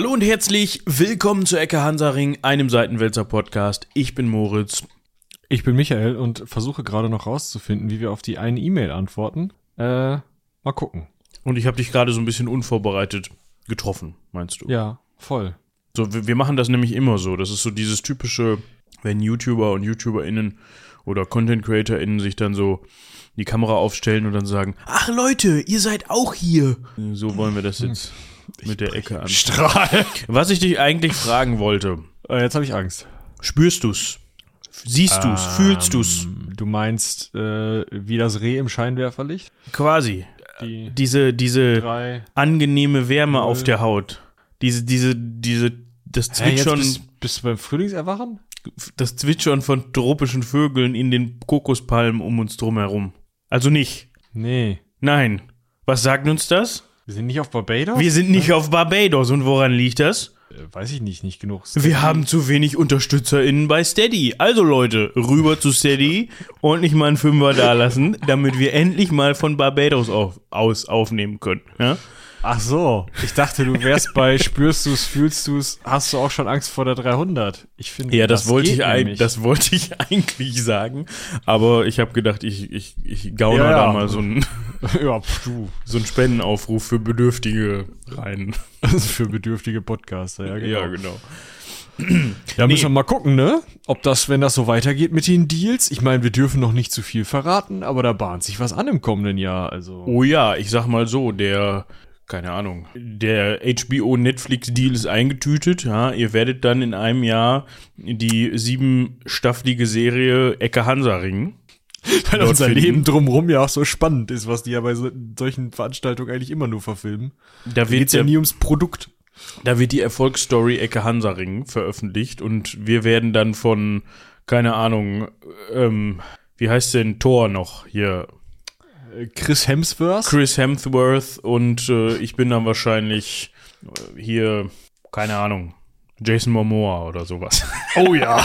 Hallo und herzlich willkommen zu Ecke Hansaring, einem Seitenwälzer Podcast. Ich bin Moritz. Ich bin Michael und versuche gerade noch rauszufinden, wie wir auf die eine E-Mail antworten. Äh, mal gucken. Und ich habe dich gerade so ein bisschen unvorbereitet getroffen, meinst du? Ja, voll. So, wir, wir machen das nämlich immer so. Das ist so dieses typische, wenn YouTuber und YouTuberInnen oder Content CreatorInnen sich dann so die Kamera aufstellen und dann sagen, ach Leute, ihr seid auch hier. So wollen wir das jetzt mit der Ecke an. Strahl. Was ich dich eigentlich fragen wollte, Äh, jetzt habe ich Angst. spürst du's? Siehst du's? Fühlst du's? Ähm, Du meinst, äh, wie das Reh im Scheinwerferlicht? Quasi. Die Diese, diese drei. angenehme Wärme Null. auf der Haut. Diese, diese, diese, das Hä, Zwitschern, bist, bist du beim Frühlingserwachen? das Zwitschern von tropischen Vögeln in den Kokospalmen um uns drum herum. Also nicht. Nee. Nein. Was sagt uns das? Wir sind nicht auf Barbados? Wir sind nicht auf Barbados. Und woran liegt das? Äh, weiß ich nicht, nicht genug. Wir haben zu wenig UnterstützerInnen bei Steady. Also Leute, rüber zu Steady und nicht mal einen Fünfer dalassen, damit wir endlich mal von Barbados auf, aus aufnehmen können. Ja? Ach so. Ich dachte, du wärst bei spürst du's, fühlst du's, hast du auch schon Angst vor der 300. Ich finde, Ja, das, wollte geht ich ein, das wollte ich eigentlich sagen, aber ich habe gedacht, ich ich ich gauner Ja, da ja. mal so einen ja, du. so einen Spendenaufruf für Bedürftige rein. Also für bedürftige Podcaster, ja, genau. Ja, genau. Ja, müssen Nee. wir mal gucken, ne? Ob das, wenn das so weitergeht mit den Deals. Ich meine, wir dürfen noch nicht zu viel verraten, aber da bahnt sich was an im kommenden Jahr. Also. Oh ja, ich sag mal so, der keine Ahnung, der HBO Netflix Deal ist eingetütet, ja, ihr werdet dann in einem Jahr die siebenstaffelige Serie Ecke Hansaring weil dort unser finden. Leben drumherum ja auch so spannend ist, was die ja bei so, solchen Veranstaltungen eigentlich immer nur verfilmen. Da Da geht's ja nie ums Produkt. Da wird die Erfolgsstory Ecke Hansaring veröffentlicht und wir werden dann von, keine Ahnung, ähm, wie heißt denn Thor noch hier? Äh, Chris Hemsworth? Chris Hemsworth und äh, ich bin dann wahrscheinlich äh, hier, keine Ahnung, Jason Momoa oder sowas. Oh ja.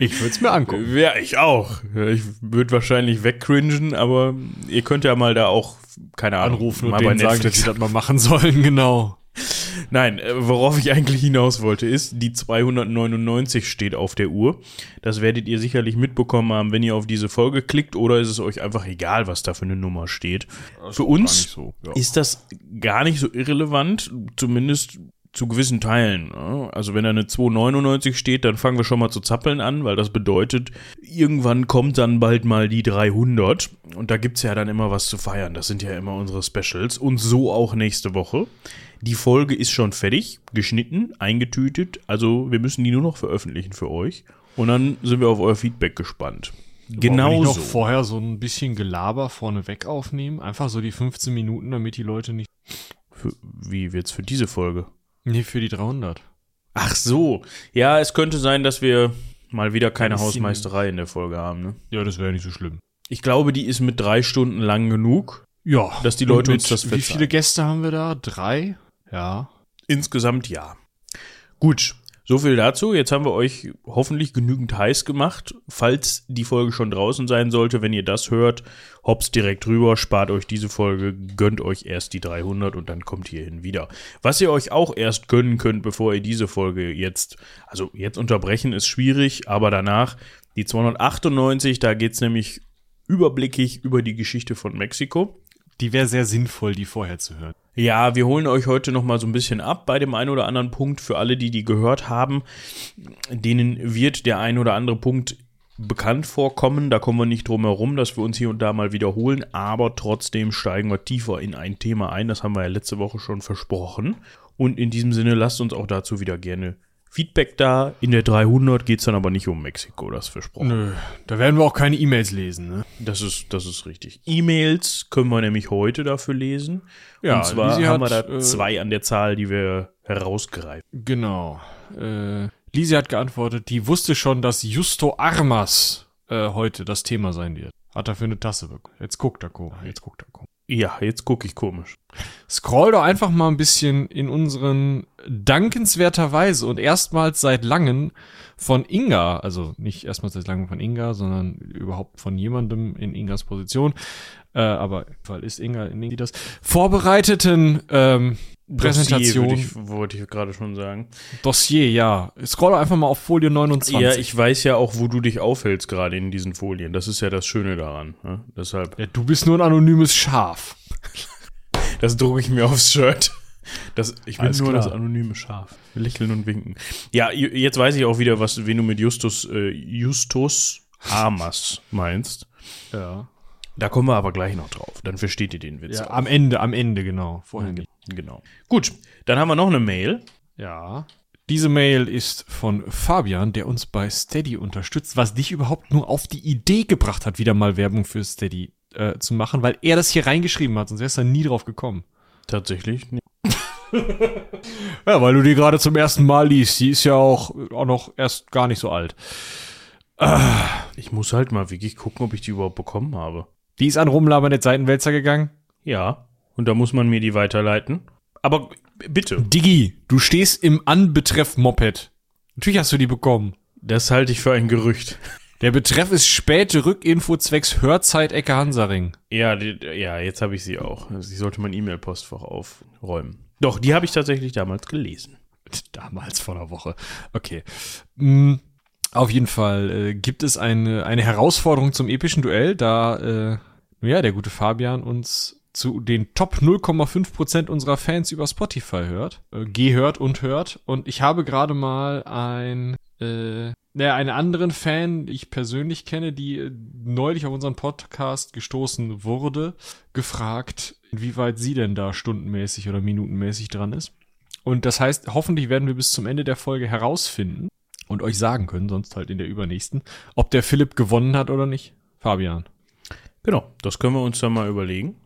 ich würde es mir angucken. Ja, ich auch. Ich würde wahrscheinlich wegcringen, aber ihr könnt ja mal da auch, keine Ahnung, Anrufen und mal bei denen sagen, dass sie das mal machen sollen, genau. Nein, äh, worauf ich eigentlich hinaus wollte, ist, die 299 steht auf der Uhr. Das werdet ihr sicherlich mitbekommen haben, wenn ihr auf diese Folge klickt, oder ist es euch einfach egal, was da für eine Nummer steht. Für uns so. Ja. ist das gar nicht so irrelevant, zumindest zu gewissen Teilen. ne? Also wenn da eine 299 steht, dann fangen wir schon mal zu zappeln an, weil das bedeutet, irgendwann kommt dann bald mal die 300 und da gibt's ja dann immer was zu feiern. Das sind ja immer unsere Specials und so auch nächste Woche. Die Folge ist schon fertig, geschnitten, eingetütet, also wir müssen die nur noch veröffentlichen für euch und dann sind wir auf euer Feedback gespannt. Genau noch vorher so ein bisschen Gelaber vorneweg aufnehmen. Einfach so die 15 Minuten, damit die Leute nicht. Für, wie wird's für diese Folge? Nee, für die 300. Ach so. Ja, es könnte sein, dass wir mal wieder keine Hausmeisterei in der Folge haben. Ne? Ja, das wäre nicht so schlimm. Ich glaube, die ist mit drei Stunden lang genug. Ja. Dass die Leute uns das Wie verzeihen. viele Gäste haben wir da? Drei? Ja. Insgesamt ja. Gut, so viel dazu. Jetzt haben wir euch hoffentlich genügend heiß gemacht. Falls die Folge schon draußen sein sollte, wenn ihr das hört, hops direkt rüber, spart euch diese Folge, gönnt euch erst die 300 und dann kommt hierhin wieder. Was ihr euch auch erst gönnen könnt, bevor ihr diese Folge jetzt, also jetzt unterbrechen ist schwierig, aber danach die 298, da geht's nämlich überblickig über die Geschichte von Mexiko. Die wäre sehr sinnvoll, die vorher zu hören. Ja, wir holen euch heute noch mal so ein bisschen ab bei dem einen oder anderen Punkt. Für alle, die die gehört haben, denen wird der ein oder andere Punkt bekannt vorkommen. Da kommen wir nicht drum herum, dass wir uns hier und da mal wiederholen. Aber trotzdem steigen wir tiefer in ein Thema ein. Das haben wir ja letzte Woche schon versprochen. Und in diesem Sinne lasst uns auch dazu wieder gerne Feedback da. In der 300 geht es dann aber nicht um Mexiko, das versprochen. Nö, da werden wir auch keine E-Mails lesen, ne? Das ist, das ist richtig. E-Mails können wir nämlich heute dafür lesen. Ja, und zwar Lisi haben wir hat, da äh, zwei an der Zahl, die wir herausgreifen. Genau. Äh, Lisi hat geantwortet, die wusste schon, dass Justo Armas äh, heute das Thema sein wird. Hat dafür eine Tasse bekommen. Jetzt guckt er, guck. Jetzt guckt er, guck. Ja, jetzt gucke ich komisch. Scroll doch einfach mal ein bisschen in unseren dankenswerterweise und erstmals seit langem von Inga, also nicht erstmals seit langem von Inga, sondern überhaupt von jemandem in Ingas Position, äh, aber weil ist Inga, in das, vorbereiteten ähm, Präsentation. Dossier, ich, wollte ich gerade schon sagen. Dossier, ja. Scroll einfach mal auf Folie 29. Ja, ich weiß ja auch, wo du dich aufhältst gerade in diesen Folien. Das ist ja das Schöne daran. Ne? Deshalb. Ja, du bist nur ein anonymes Schaf. Das drucke ich mir aufs Shirt. Das, ich bin Alles nur klar. das anonyme Schaf. Lächeln und winken. Ja, jetzt weiß ich auch wieder, was, wen du mit Justus, äh, Justus Hamas meinst. Ja. Da kommen wir aber gleich noch drauf. Dann versteht ihr den Witz. Ja, am Ende, am Ende, genau. Vorher nicht. Genau. Gut, dann haben wir noch eine Mail. Ja. Diese Mail ist von Fabian, der uns bei Steady unterstützt, was dich überhaupt nur auf die Idee gebracht hat, wieder mal Werbung für Steady äh, zu machen, weil er das hier reingeschrieben hat, sonst wärst du nie drauf gekommen. Tatsächlich? Nee. Ja, weil du die gerade zum ersten Mal liest. Die ist ja auch, auch noch erst gar nicht so alt. Ich muss halt mal wirklich gucken, ob ich die überhaupt bekommen habe. Die ist an Rumlaber der Seitenwälzer gegangen? Ja. Und da muss man mir die weiterleiten. Aber bitte. Diggi, du stehst im Anbetreff Moped. Natürlich hast du die bekommen. Das halte ich für ein Gerücht. Der Betreff ist späte Rückinfo zwecks Hörzeit Ecke Hansaring. Ja, die, ja, jetzt habe ich sie auch. Also ich sollte mein E-Mail-Postfach aufräumen. Doch, die habe ich tatsächlich damals gelesen. Damals vor einer Woche. Okay. Mhm. Auf jeden Fall äh, gibt es eine, eine Herausforderung zum epischen Duell, da äh, ja, der gute Fabian uns zu den Top 0,5% unserer Fans über Spotify hört, äh, gehört und hört. Und ich habe gerade mal ein äh, naja, einen anderen Fan, ich persönlich kenne, die äh, neulich auf unseren Podcast gestoßen wurde, gefragt, inwieweit sie denn da stundenmäßig oder minutenmäßig dran ist. Und das heißt, hoffentlich werden wir bis zum Ende der Folge herausfinden und euch sagen können, sonst halt in der übernächsten, ob der Philipp gewonnen hat oder nicht. Fabian. Genau, das können wir uns dann mal überlegen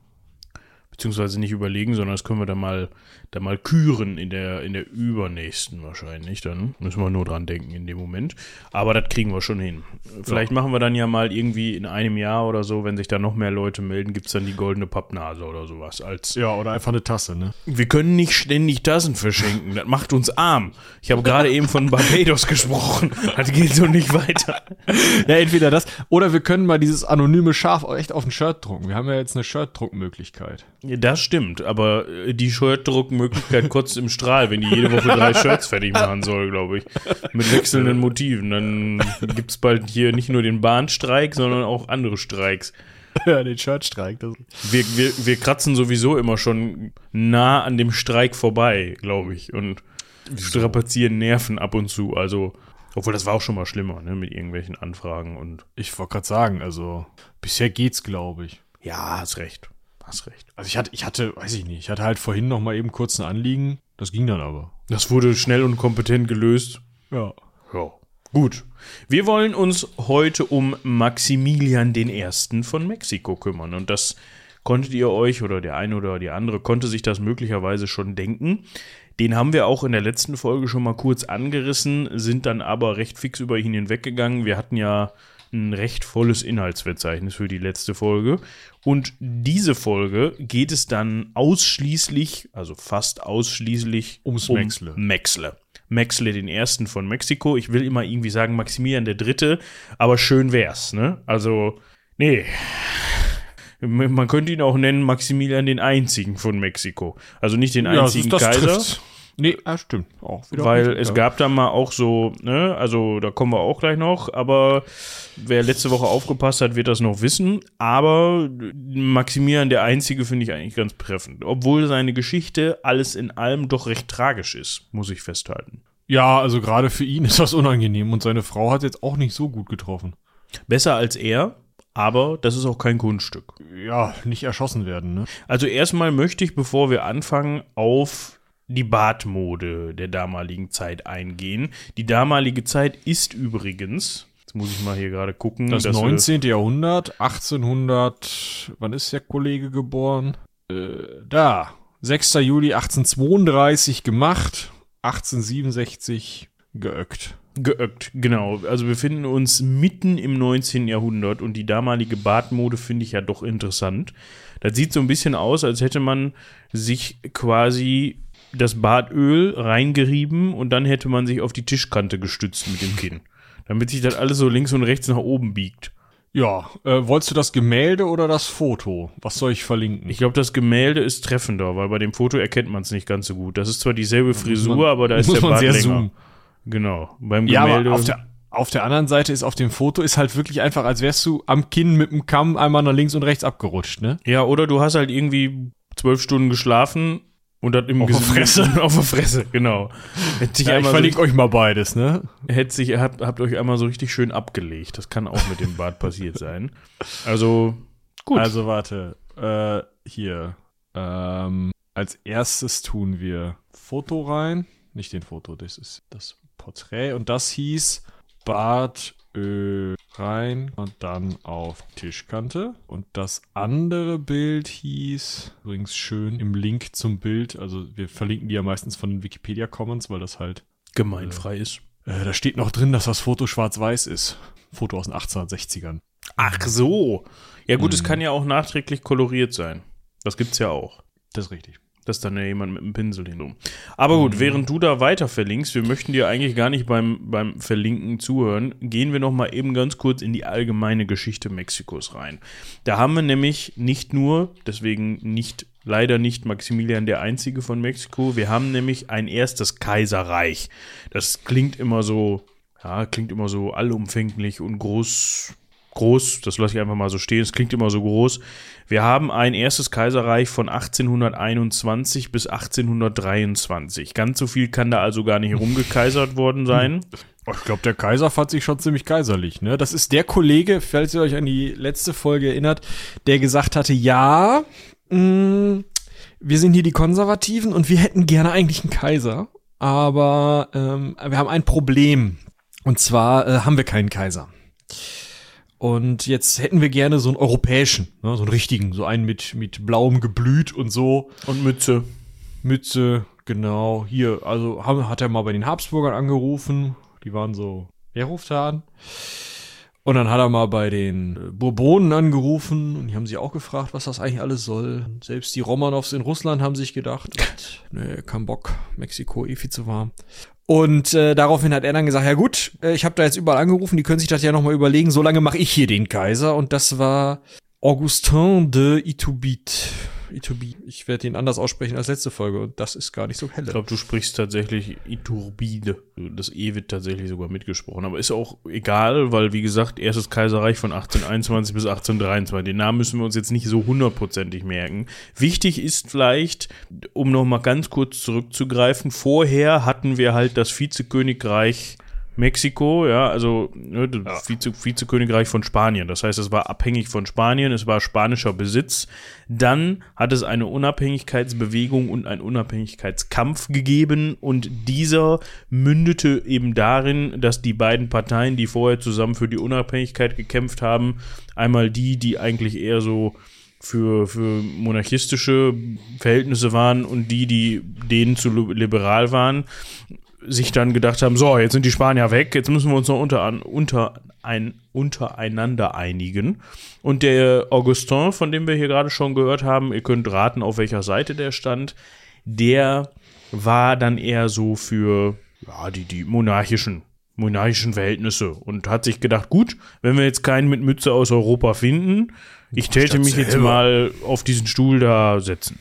beziehungsweise nicht überlegen, sondern das können wir dann mal, dann mal küren in der, in der übernächsten wahrscheinlich. Dann müssen wir nur dran denken in dem Moment. Aber das kriegen wir schon hin. Vielleicht ja. machen wir dann ja mal irgendwie in einem Jahr oder so, wenn sich da noch mehr Leute melden, gibt es dann die goldene Pappnase oder sowas. Als ja, oder einfach eine Tasse, ne? Wir können nicht ständig Tassen verschenken. Das macht uns arm. Ich habe gerade eben von Barbados gesprochen. Das geht so nicht weiter. Ja, entweder das oder wir können mal dieses anonyme Schaf echt auf ein Shirt drucken. Wir haben ja jetzt eine Shirt-Druckmöglichkeit. Ja, das stimmt, aber die Shirtdruckmöglichkeit kotzt im Strahl, wenn die jede Woche drei Shirts fertig machen soll, glaube ich. Mit wechselnden Motiven. Dann gibt es bald hier nicht nur den Bahnstreik, sondern auch andere Streiks. Ja, den Shirtstreik. Wir, wir, wir kratzen sowieso immer schon nah an dem Streik vorbei, glaube ich. Und strapazieren Nerven ab und zu. Also, obwohl das war auch schon mal schlimmer, ne, mit irgendwelchen Anfragen und. Ich wollte gerade sagen, also, bisher geht's, glaube ich. Ja, hast recht hast recht. Also ich hatte, ich hatte, weiß ich nicht, ich hatte halt vorhin noch mal eben kurz ein Anliegen. Das ging dann aber. Das wurde schnell und kompetent gelöst. Ja. Ja. Gut. Wir wollen uns heute um Maximilian I. von Mexiko kümmern. Und das konntet ihr euch oder der eine oder die andere konnte sich das möglicherweise schon denken. Den haben wir auch in der letzten Folge schon mal kurz angerissen, sind dann aber recht fix über ihn hinweggegangen. Wir hatten ja ein recht volles Inhaltsverzeichnis für die letzte Folge. Und diese Folge geht es dann ausschließlich, also fast ausschließlich ums um Maxle. Maxle. Maxle den ersten von Mexiko. Ich will immer irgendwie sagen Maximilian der dritte, aber schön wär's, ne? Also, nee. Man könnte ihn auch nennen Maximilian den einzigen von Mexiko. Also nicht den einzigen ja, das, das Kaiser. Trifft. Nee, ah, stimmt. Auch Weil richtig, es ja. gab da mal auch so, ne, also da kommen wir auch gleich noch, aber wer letzte Woche aufgepasst hat, wird das noch wissen. Aber Maximilian der Einzige finde ich eigentlich ganz treffend. Obwohl seine Geschichte alles in allem doch recht tragisch ist, muss ich festhalten. Ja, also gerade für ihn ist das unangenehm und seine Frau hat jetzt auch nicht so gut getroffen. Besser als er, aber das ist auch kein Kunststück. Ja, nicht erschossen werden, ne? Also erstmal möchte ich, bevor wir anfangen, auf die Bartmode der damaligen Zeit eingehen. Die damalige Zeit ist übrigens, jetzt muss ich mal hier gerade gucken. Das 19. Jahrhundert, 1800, wann ist der Kollege geboren? Äh, da, 6. Juli 1832 gemacht, 1867 geöckt. Geöckt, genau. Also wir befinden uns mitten im 19. Jahrhundert und die damalige Bartmode finde ich ja doch interessant. Das sieht so ein bisschen aus, als hätte man sich quasi das Badöl reingerieben und dann hätte man sich auf die Tischkante gestützt mit dem Kinn. Damit sich das alles so links und rechts nach oben biegt. Ja, äh, wolltest du das Gemälde oder das Foto? Was soll ich verlinken? Ich glaube, das Gemälde ist treffender, weil bei dem Foto erkennt man es nicht ganz so gut. Das ist zwar dieselbe Frisur, man- aber da ist der man Bart sehr länger. zoomen. Genau. Beim ja, Gemälde. aber auf der, auf der anderen Seite ist auf dem Foto ist halt wirklich einfach, als wärst du am Kinn mit dem Kamm einmal nach links und rechts abgerutscht, ne? ja, oder du hast halt irgendwie zwölf Stunden geschlafen und das im Auf der Fresse. auf der Fresse, genau. Sich Ja, ich einmal so verlinke euch mal beides, ne? hätte sich, habt, habt euch einmal so richtig schön abgelegt. Das kann auch mit dem Bart passiert sein. Also, gut. Also warte, äh, hier. Ähm, als erstes tun wir Foto rein. Nicht den Foto, das ist das Porträt. Und das hieß Bartöl rein und dann auf Tischkante. Und das andere Bild hieß, übrigens schön im Link zum Bild, also wir verlinken die ja meistens von den Wikipedia Commons, weil das halt, gemeinfrei ist. äh, da steht noch drin, dass das Foto schwarz-weiß ist. Foto aus den 1860ern. Ach so. Ja, gut, Mhm. es kann ja auch nachträglich koloriert sein. Das gibt's ja auch. Das ist richtig. Dass dann ja jemand mit einem Pinsel hin. Aber gut, Mhm. während du da weiter verlinkst, wir möchten dir eigentlich gar nicht beim, beim Verlinken zuhören, gehen wir noch mal eben ganz kurz in die allgemeine Geschichte Mexikos rein. Da haben wir nämlich nicht nur, deswegen nicht, leider nicht Maximilian der Einzige von Mexiko, wir haben nämlich ein erstes Kaiserreich. Das klingt immer so, ja, klingt immer so allumfänglich und groß, groß, das lasse ich einfach mal so stehen, es klingt immer so groß. Wir haben ein erstes Kaiserreich von 1821 bis 1823. Ganz so viel kann da also gar nicht rumgekaisert worden sein. Ich glaube, der Kaiser fand sich schon ziemlich kaiserlich, ne? Das ist der Kollege, falls ihr euch an die letzte Folge erinnert, der gesagt hatte, ja, mh, wir sind hier die Konservativen und wir hätten gerne eigentlich einen Kaiser, aber ähm, wir haben ein Problem. Und zwar äh, haben wir keinen Kaiser. Und jetzt hätten wir gerne so einen europäischen, ne, so einen richtigen, so einen mit, mit blauem Geblüt und so. Und Mütze. Mütze, genau, hier, also haben, hat er mal bei den Habsburgern angerufen, die waren so, wer ruft da an? Und dann hat er mal bei den äh, Bourbonen angerufen und die haben sich auch gefragt, was das eigentlich alles soll. Selbst die Romanows in Russland haben sich gedacht, nee, kein Bock, Mexiko eh viel zu warm. Und äh, daraufhin hat er dann gesagt, ja gut, äh, ich habe da jetzt überall angerufen, die können sich das ja nochmal überlegen, so lange mache ich hier den Kaiser. Und das war Augustin de Iturbide. Iturbide. Ich werde ihn anders aussprechen als letzte Folge und das ist gar nicht so helle. Ich glaube, du sprichst tatsächlich Iturbide. Das E wird tatsächlich sogar mitgesprochen. Aber ist auch egal, weil, wie gesagt, erstes Kaiserreich von 1821 bis 1823. Den Namen müssen wir uns jetzt nicht so hundertprozentig merken. Wichtig ist vielleicht, um noch mal ganz kurz zurückzugreifen, vorher hatten wir halt das Vizekönigreich Mexiko, ja, also ne, das Vize, Vizekönigreich von Spanien. Das heißt, es war abhängig von Spanien, es war spanischer Besitz. Dann hat es eine Unabhängigkeitsbewegung und einen Unabhängigkeitskampf gegeben und dieser mündete eben darin, dass die beiden Parteien, die vorher zusammen für die Unabhängigkeit gekämpft haben, einmal die, die eigentlich eher so für, für monarchistische Verhältnisse waren und die, die denen zu liberal waren, sich dann gedacht haben, so, jetzt sind die Spanier weg, jetzt müssen wir uns noch unter, unter ein, untereinander einigen. Und der Augustin, von dem wir hier gerade schon gehört haben, ihr könnt raten, auf welcher Seite der stand, der war dann eher so für ja, die, die monarchischen, monarchischen Verhältnisse und hat sich gedacht, gut, wenn wir jetzt keinen mit Mütze aus Europa finden, ich täte mich jetzt mal auf diesen Stuhl da setzen.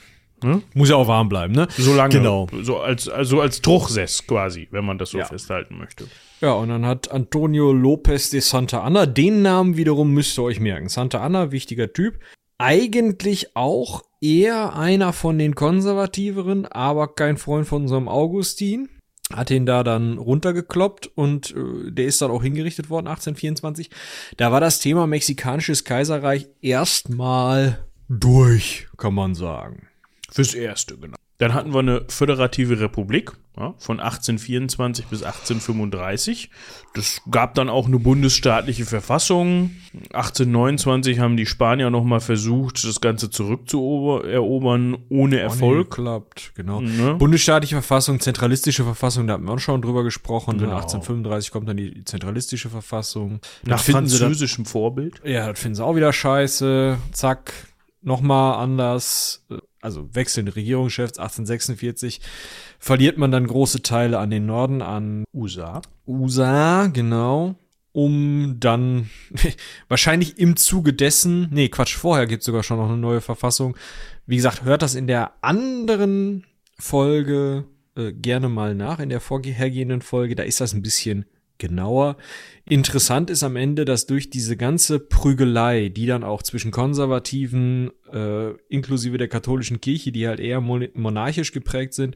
Muss ja auch warm bleiben, ne? So lange. Genau. So als, also als Truchsess quasi, wenn man das so Ja. festhalten möchte. Ja, und dann hat Antonio Lopez de Santa Anna, den Namen wiederum müsst ihr euch merken. Santa Anna, wichtiger Typ. Eigentlich auch eher einer von den Konservativeren, aber kein Freund von unserem Augustin. Hat ihn da dann runtergekloppt und äh, der ist dann auch hingerichtet worden, 1824. Da war das Thema mexikanisches Kaiserreich erstmal durch, kann man sagen. Fürs Erste, genau. Dann hatten wir eine föderative Republik ja, von 1824 bis 1835. Das gab dann auch eine bundesstaatliche Verfassung. 1829 haben die Spanier nochmal versucht, das Ganze zurückzuerobern, ohne Erfolg. Klappt, genau. Ne? Bundesstaatliche Verfassung, zentralistische Verfassung, da hatten wir auch schon drüber gesprochen. Genau. 1835 kommt dann die zentralistische Verfassung. Nach Das dann, französischem Vorbild. ja, das finden sie auch wieder scheiße. Zack. nochmal anders, also wechselnde Regierungschefs 1846, verliert man dann große Teile an den Norden, an USA. USA, genau, um dann wahrscheinlich im Zuge dessen, nee, Quatsch, vorher gibt's sogar schon noch eine neue Verfassung. Wie gesagt, hört das in der anderen Folge äh, gerne mal nach, in der vorhergehenden Folge, da ist das ein bisschen genauer. Interessant ist am Ende, dass durch diese ganze Prügelei, die dann auch zwischen Konservativen, äh, inklusive der katholischen Kirche, die halt eher monarchisch geprägt sind,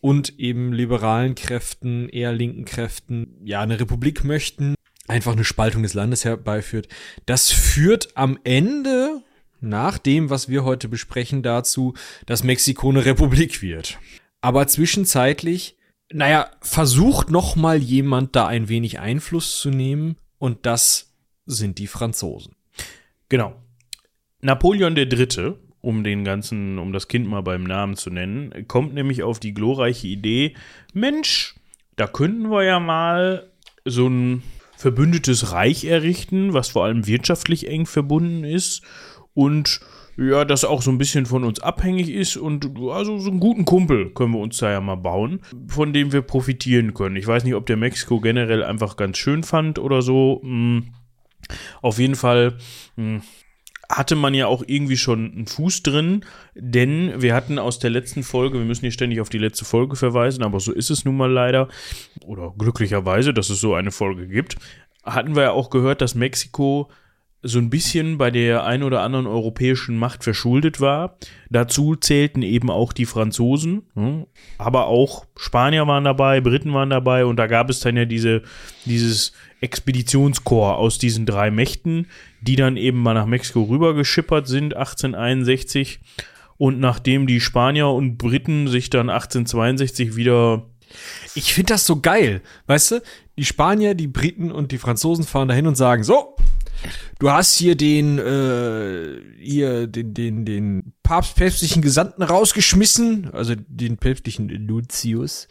und eben liberalen Kräften, eher linken Kräften, ja, eine Republik möchten, einfach eine Spaltung des Landes herbeiführt. Das führt am Ende, nach dem, was wir heute besprechen, dazu, dass Mexiko eine Republik wird. Aber zwischenzeitlich naja, versucht noch mal jemand da ein wenig Einfluss zu nehmen und das sind die Franzosen. Genau. Napoleon III., um den ganzen, um das Kind mal beim Namen zu nennen, kommt nämlich auf die glorreiche Idee, Mensch, da könnten wir ja mal so ein verbündetes Reich errichten, was vor allem wirtschaftlich eng verbunden ist und ja, das auch so ein bisschen von uns abhängig ist und also so einen guten Kumpel können wir uns da ja mal bauen, von dem wir profitieren können. Ich weiß nicht, ob der Mexiko generell einfach ganz schön fand oder so. Hm. Auf jeden Fall hm, hatte man ja auch irgendwie schon einen Fuß drin, denn wir hatten aus der letzten Folge, wir müssen hier ständig auf die letzte Folge verweisen, aber so ist es nun mal leider, oder glücklicherweise, dass es so eine Folge gibt, hatten wir ja auch gehört, dass Mexiko so ein bisschen bei der ein oder anderen europäischen Macht verschuldet war. Dazu zählten eben auch die Franzosen, hm, aber auch Spanier waren dabei, Briten waren dabei und da gab es dann ja diese, dieses Expeditionskorps aus diesen drei Mächten, die dann eben mal nach Mexiko rübergeschippert sind, 1861. Und nachdem die Spanier und Briten sich dann 1862 wieder ich finde das so geil, weißt du? Die Spanier, die Briten und die Franzosen fahren dahin und sagen, so, Du hast hier den, äh, hier den, den, den papstpäpstlichen Gesandten rausgeschmissen, also den päpstlichen Lucius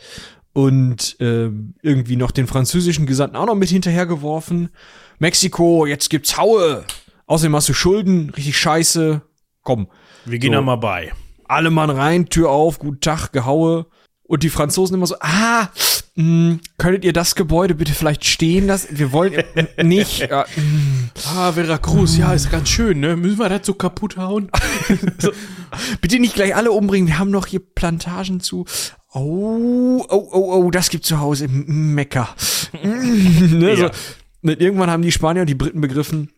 und äh, irgendwie noch den französischen Gesandten auch noch mit hinterhergeworfen. Mexiko, jetzt gibt's Haue. Außerdem hast du Schulden, richtig scheiße. Komm. Wir gehen so. da mal bei. Alle Mann rein, Tür auf, guten Tag, Gehaue. Und die Franzosen immer so, ah, mh, hm, könntet ihr das Gebäude bitte vielleicht stehen lassen? Wir wollen nicht. Ja, hm. ah, Veracruz, ja, ist ganz schön, ne? Müssen wir das so kaputt hauen? so, bitte nicht gleich alle umbringen, wir haben noch hier Plantagen zu. Oh, oh, oh, oh, das gibt's zu Hause im Mekka. ne, so. Irgendwann haben die Spanier und die Briten begriffen,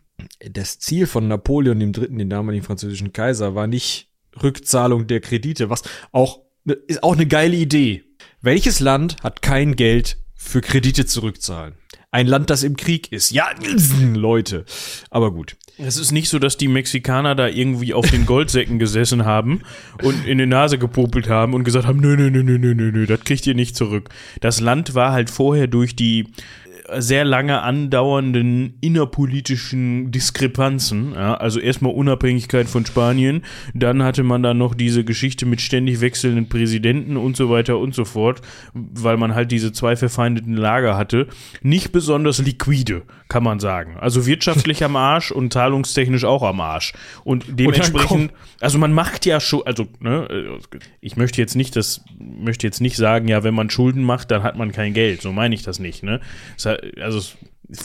das Ziel von Napoleon dem Dritten, den damaligen französischen Kaiser, war nicht Rückzahlung der Kredite, was auch ist auch eine geile Idee. Welches Land hat kein Geld für Kredite zurückzahlen? Ein Land, das im Krieg ist. Ja, Leute. Aber gut. Es ist nicht so, dass die Mexikaner da irgendwie auf den Goldsäcken gesessen haben und in die Nase gepopelt haben und gesagt haben, nö, nö, nö, nö, nö, nö, nö, das kriegt ihr nicht zurück. Das Land war halt vorher durch die sehr lange andauernden innerpolitischen Diskrepanzen. Ja, also erstmal Unabhängigkeit von Spanien, dann hatte man da noch diese Geschichte mit ständig wechselnden Präsidenten und so weiter und so fort, weil man halt diese zwei verfeindeten Lager hatte. Nicht besonders liquide, kann man sagen. Also wirtschaftlich am Arsch und zahlungstechnisch auch am Arsch. Und dementsprechend, also man macht ja schon, also ne, ich möchte jetzt nicht das, möchte jetzt nicht sagen, ja, wenn man Schulden macht, dann hat man kein Geld. So meine ich das nicht. Ne? Also es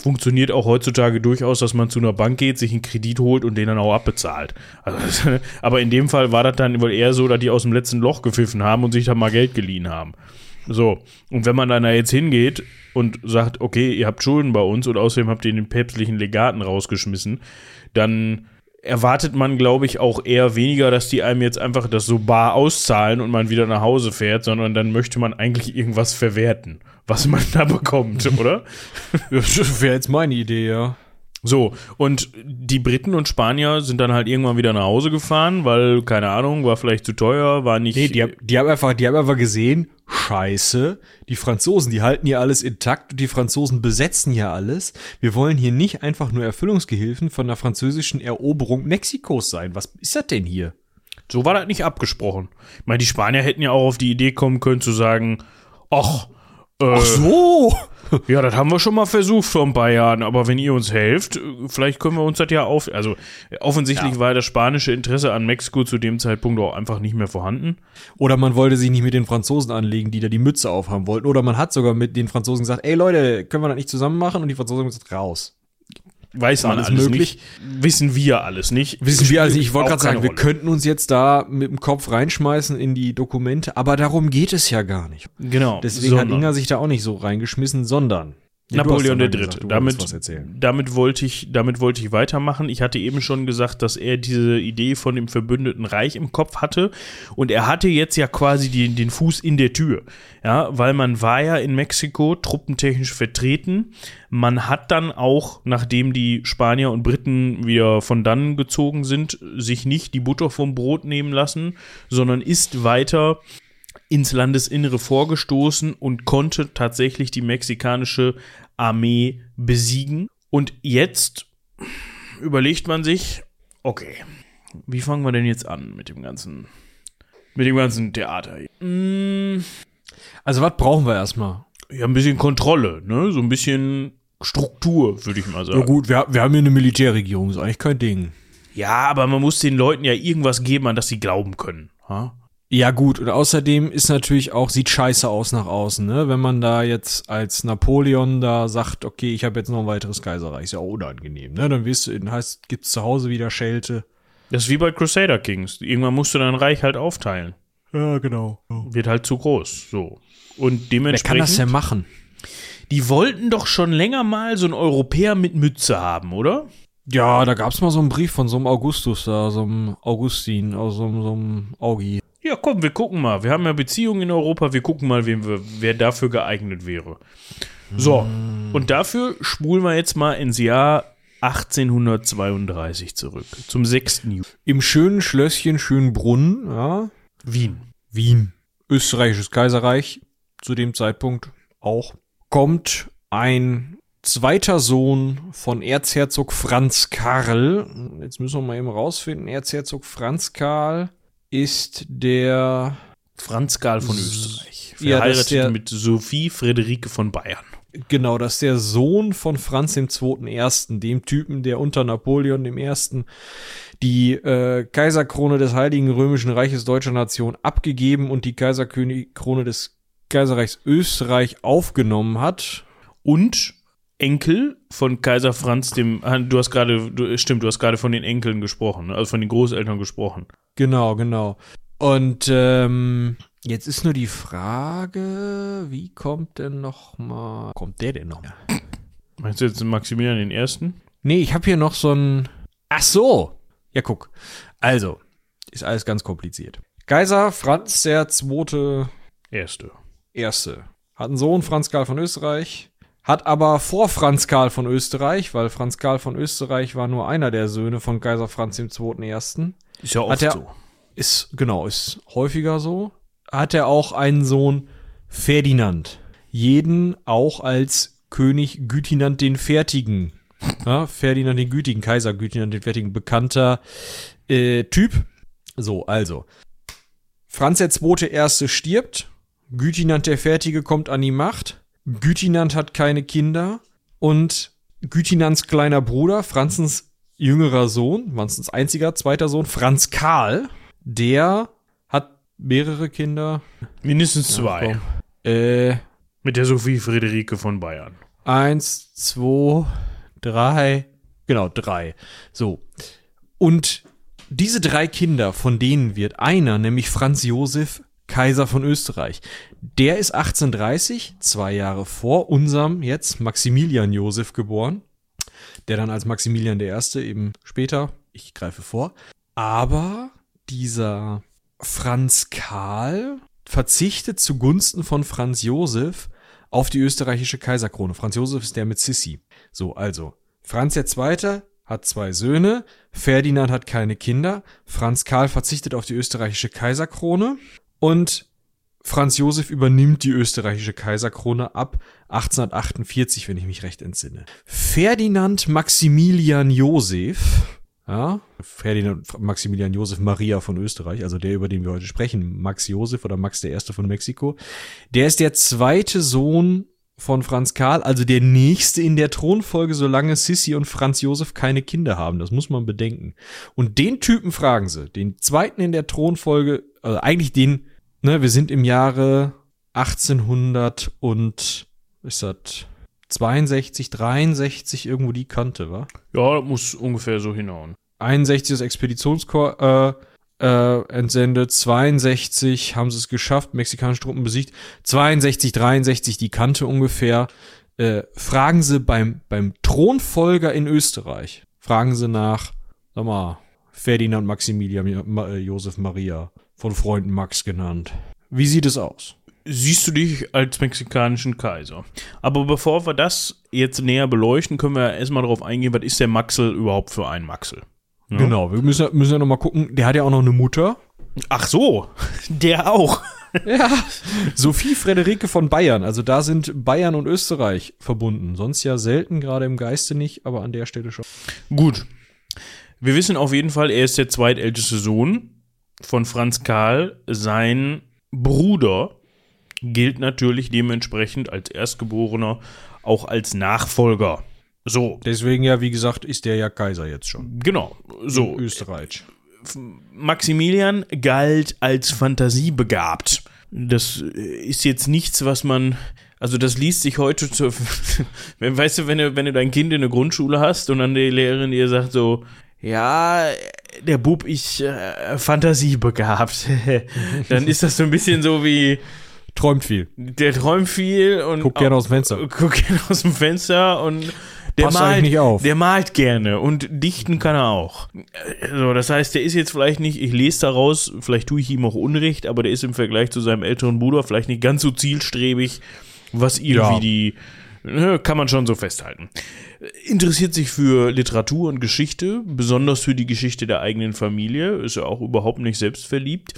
funktioniert auch heutzutage durchaus, dass man zu einer Bank geht, sich einen Kredit holt und den dann auch abbezahlt. Also, aber in dem Fall war das dann wohl eher so, dass die aus dem letzten Loch gepfiffen haben und sich da mal Geld geliehen haben. So, und wenn man dann da jetzt hingeht und sagt, okay, ihr habt Schulden bei uns und außerdem habt ihr den päpstlichen Legaten rausgeschmissen, dann erwartet man, glaube ich, auch eher weniger, dass die einem jetzt einfach das so bar auszahlen und man wieder nach Hause fährt, sondern dann möchte man eigentlich irgendwas verwerten, was man da bekommt, oder? Das wäre jetzt meine Idee, ja. So, und die Briten und Spanier sind dann halt irgendwann wieder nach Hause gefahren, weil, keine Ahnung, war vielleicht zu teuer, war nicht. Nee, die, die haben einfach, die haben einfach gesehen, scheiße, die Franzosen, die halten hier alles intakt und die Franzosen besetzen hier alles. Wir wollen hier nicht einfach nur Erfüllungsgehilfen von der französischen Eroberung Mexikos sein. Was ist das denn hier? So war das nicht abgesprochen. Ich meine, die Spanier hätten ja auch auf die Idee kommen können zu sagen, ach, ach so, Ja, das haben wir schon mal versucht vor ein paar Jahren, aber wenn ihr uns helft, vielleicht können wir uns das ja auf. Also offensichtlich Ja. war das spanische Interesse an Mexiko zu dem Zeitpunkt auch einfach nicht mehr vorhanden. Oder man wollte sich nicht mit den Franzosen anlegen, die da die Mütze aufhaben wollten. Oder man hat sogar mit den Franzosen gesagt, ey Leute, können wir das nicht zusammen machen? Und die Franzosen haben gesagt, raus. Weiß man Alles möglich. nicht. Wissen wir alles nicht. Wissen wir also, ich wollte gerade sagen, wir Rolle. könnten uns jetzt da mit dem Kopf reinschmeißen in die Dokumente, aber darum geht es ja gar nicht. Genau. Deswegen hat sondern- Inga sich da auch nicht so reingeschmissen, sondern Du Napoleon III. damit, damit wollte ich, damit wollte ich weitermachen. Ich hatte eben schon gesagt, dass er diese Idee von dem verbündeten Reich im Kopf hatte und er hatte jetzt ja quasi die, den Fuß in der Tür, ja, weil man war ja in Mexiko truppentechnisch vertreten. Man hat dann auch, nachdem die Spanier und Briten wieder von dannen gezogen sind, sich nicht die Butter vom Brot nehmen lassen, sondern ist weiter ins Landesinnere vorgestoßen und konnte tatsächlich die mexikanische Armee besiegen. Und jetzt überlegt man sich, okay, wie fangen wir denn jetzt an mit dem ganzen, mit dem ganzen Theater? hier? Mm, Also was brauchen wir erstmal? ja, ein bisschen Kontrolle, ne? So ein bisschen Struktur, würde ich mal sagen. Ja gut, wir, wir haben hier eine Militärregierung, ist eigentlich kein Ding. Ja, aber man muss den Leuten ja irgendwas geben, an das sie glauben können. Ha? Ja gut, und außerdem ist natürlich auch, sieht scheiße aus nach außen, ne? Wenn man da jetzt als Napoleon da sagt, okay, ich habe jetzt noch ein weiteres Kaiserreich, ist ja auch unangenehm, ne? Dann wirst du, heißt, gibt's zu Hause wieder Schelte. Das ist wie bei Crusader Kings. Irgendwann musst du dein Reich halt aufteilen. Ja, genau. Wird halt zu groß. So. Und Wer dementsprechend. kann das denn machen? Die wollten doch schon länger mal so einen Europäer mit Mütze haben, oder? Ja, da gab's mal so einen Brief von so einem Augustus da, so einem Augustin, aus so einem, so einem Augi. Ja, komm, wir gucken mal. Wir haben ja Beziehungen in Europa. Wir gucken mal, wem wir, wer dafür geeignet wäre. So. Und dafür spulen wir jetzt mal ins Jahr 1832 zurück. Zum 6. Juli. Im schönen Schlösschen Schönbrunn, ja, Wien. Wien, österreichisches Kaiserreich, zu dem Zeitpunkt auch, kommt ein zweiter Sohn von Erzherzog Franz Karl. Jetzt müssen wir mal eben rausfinden. Erzherzog Franz Karl ist der, Franz Karl von Österreich. Ja, Verheiratet der- mit Sophie Friederike von Bayern. genau, das ist der Sohn von Franz II. Ersten, dem Typen, der unter Napoleon dem Ersten die äh, Kaiserkrone des Heiligen Römischen Reiches Deutscher Nation abgegeben und die Kaiserkrone des Kaiserreichs Österreich aufgenommen hat. Und Enkel von Kaiser Franz dem. Du hast gerade, stimmt, du hast gerade von den Enkeln gesprochen, ne? also von den Großeltern gesprochen. Genau, genau. Und ähm, jetzt ist nur die Frage, wie kommt denn noch mal, kommt der denn noch mal? Meinst du jetzt Maximilian den Ersten? Nee, ich habe hier noch so ein. Ach so. Ja, guck. Also, ist alles ganz kompliziert. Kaiser Franz der Zweite Erste. Erste hat einen Sohn, Franz Karl von Österreich, hat aber vor Franz Karl von Österreich, weil Franz Karl von Österreich war nur einer der Söhne von Kaiser Franz dem Zweiten Ersten. Ist ja oft er- so. Ist, genau, ist häufiger so. Hat er auch einen Sohn, Ferdinand. Jeden auch als König Gütinand den Fertigen. Ja, Ferdinand den Gütigen, Kaiser Gütinand den Fertigen, bekannter äh, Typ. So, also. Franz der Zweite Erste stirbt. Gütinand der Fertige kommt an die Macht. Gütinand hat keine Kinder. Und Gütinands kleiner Bruder, Franzens jüngerer Sohn, Franzens einziger zweiter Sohn, Franz Karl, der hat mehrere Kinder. Mindestens zwei. Komm. Äh, Mit der Sophie Friederike von Bayern. eins, zwei, drei, genau, drei. So. Und diese drei Kinder, von denen wird einer, nämlich Franz Josef, Kaiser von Österreich. Der ist 1830, zwei Jahre vor unserem jetzt Maximilian Josef geboren, der dann als Maximilian Erste eben später, ich greife vor. Aber dieser Franz Karl verzichtet zugunsten von Franz Josef auf die österreichische Kaiserkrone. Franz Josef ist der mit Sissi. So, also, Franz Zweite hat zwei Söhne, Ferdinand hat keine Kinder, Franz Karl verzichtet auf die österreichische Kaiserkrone und Franz Josef übernimmt die österreichische Kaiserkrone ab 1848, wenn ich mich recht entsinne. Ferdinand Maximilian Josef, ja, Ferdinand Maximilian Josef Maria von Österreich, also der, über den wir heute sprechen, Max Josef oder Max Erste von Mexiko, der ist der zweite Sohn von Franz Karl, also der nächste in der Thronfolge, solange Sissi und Franz Josef keine Kinder haben. Das muss man bedenken. Und den Typen fragen sie, den zweiten in der Thronfolge, also eigentlich den, ne, wir sind im Jahre 1800 und, ist das 62, 63 irgendwo die Kante, wa? Ja, das muss ungefähr so hinhauen. 61 das Expeditionskorps äh, äh, entsendet, 62 haben sie es geschafft, mexikanische Truppen besiegt, 62, 63 die Kante ungefähr. Äh, fragen sie beim, beim Thronfolger in Österreich, fragen sie nach, sag mal, Ferdinand Maximilian Ma, äh, Josef Maria, von Freunden Max genannt. Wie sieht es aus? Siehst du dich als mexikanischen Kaiser? Aber bevor wir das jetzt näher beleuchten, können wir erstmal darauf eingehen, was ist der Maxel überhaupt für ein Maxel? Ja. Genau, wir müssen, müssen ja noch mal gucken. Der hat ja auch noch eine Mutter. Ach so, der auch. Ja. Sophie Frederike von Bayern. Also da sind Bayern und Österreich verbunden. Sonst ja selten, gerade im Geiste nicht, aber an der Stelle schon. Gut. Wir wissen auf jeden Fall, er ist der zweitälteste Sohn von Franz Karl. Sein Bruder gilt natürlich dementsprechend als Erstgeborener auch als Nachfolger. So. Deswegen ja, wie gesagt, ist der ja Kaiser jetzt schon. Genau. So. In Österreich. Maximilian galt als fantasiebegabt. Das ist jetzt nichts, was man. Also das liest sich heute zu. weißt du, wenn du, wenn du dein Kind in der Grundschule hast und dann die Lehrerin dir sagt so, ja, der Bub, ich äh, fantasiebegabt. dann ist das so ein bisschen so wie. Träumt viel. Der träumt viel und. Guckt gerne aus dem Fenster. Guckt gerne aus dem Fenster und der Passt malt, nicht auf. der malt gerne und dichten kann er auch. So, das heißt, der ist jetzt vielleicht nicht, ich lese daraus, vielleicht tue ich ihm auch Unrecht, aber der ist im Vergleich zu seinem älteren Bruder vielleicht nicht ganz so zielstrebig, was irgendwie Ja. die, ne, kann man schon so festhalten. Interessiert sich für Literatur und Geschichte, besonders für die Geschichte der eigenen Familie, ist er auch überhaupt nicht selbstverliebt.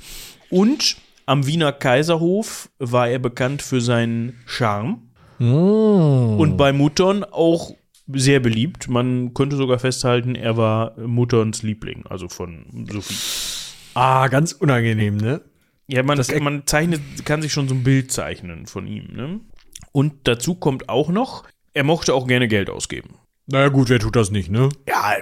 Und am Wiener Kaiserhof war er bekannt für seinen Charme und bei Muttern auch sehr beliebt. Man könnte sogar festhalten, er war Mutterns Liebling, also von Sophie. Ah, ganz unangenehm, ne? Ja, man, Das man zeichnet, kann sich schon so ein Bild zeichnen von ihm. Ne? Und dazu kommt auch noch, er mochte auch gerne Geld ausgeben. Naja, gut, wer tut das nicht, ne? Ja,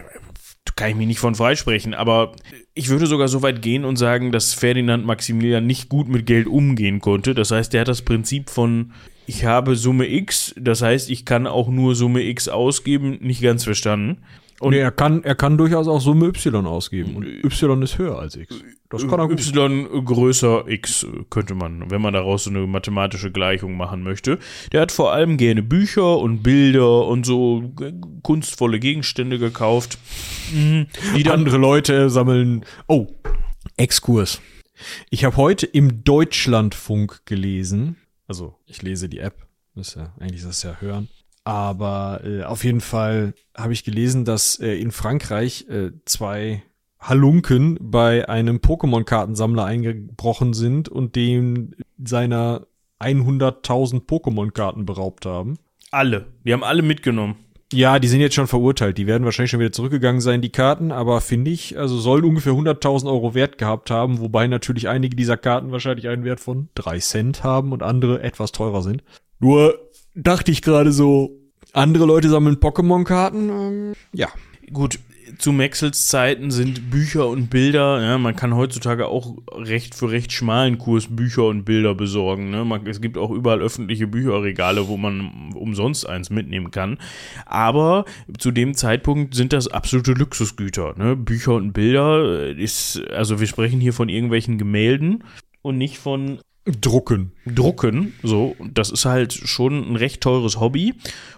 kann ich mich nicht von freisprechen, aber ich würde sogar so weit gehen und sagen, dass Ferdinand Maximilian nicht gut mit Geld umgehen konnte. Das heißt, er hat das Prinzip von ich habe Summe X, das heißt, ich kann auch nur Summe X ausgeben, nicht ganz verstanden. Und nee, er kann, er kann durchaus auch Summe Y ausgeben. Und Y ist höher als X. Das kann er gut. Y größer X äh, könnte man, wenn man daraus so eine mathematische Gleichung machen möchte. Der hat vor allem gerne Bücher und Bilder und so äh, kunstvolle Gegenstände gekauft, mhm, die Andere Leute sammeln. Oh, Exkurs. Ich habe heute im Deutschlandfunk gelesen. Also, ich lese die App. Das ist ja, eigentlich ist das ja hören. Aber äh, auf jeden Fall habe ich gelesen, dass äh, in Frankreich äh, zwei Halunken bei einem Pokémon-Kartensammler eingebrochen sind und dem seiner 100.000 Pokémon-Karten beraubt haben. alle, die haben alle mitgenommen. Ja, die sind jetzt schon verurteilt. Die werden wahrscheinlich schon wieder zurückgegangen sein, die Karten. Aber finde ich, also sollen ungefähr 100.000 Euro Wert gehabt haben. Wobei natürlich einige dieser Karten wahrscheinlich einen Wert von drei Cent haben und andere etwas teurer sind. Nur dachte ich gerade so, andere Leute sammeln Pokémon-Karten. Ähm, ja. Gut, zu Maxels Zeiten sind Bücher und Bilder, ja, man kann heutzutage auch recht für recht schmalen Kurs Bücher und Bilder besorgen. Ne? Man, es gibt auch überall öffentliche Bücherregale, wo man umsonst eins mitnehmen kann. Aber zu dem Zeitpunkt sind das absolute Luxusgüter. Ne? Bücher und Bilder äh, ist, also wir sprechen hier von irgendwelchen Gemälden und nicht von Drucken. drucken, so, das ist halt schon ein recht teures Hobby.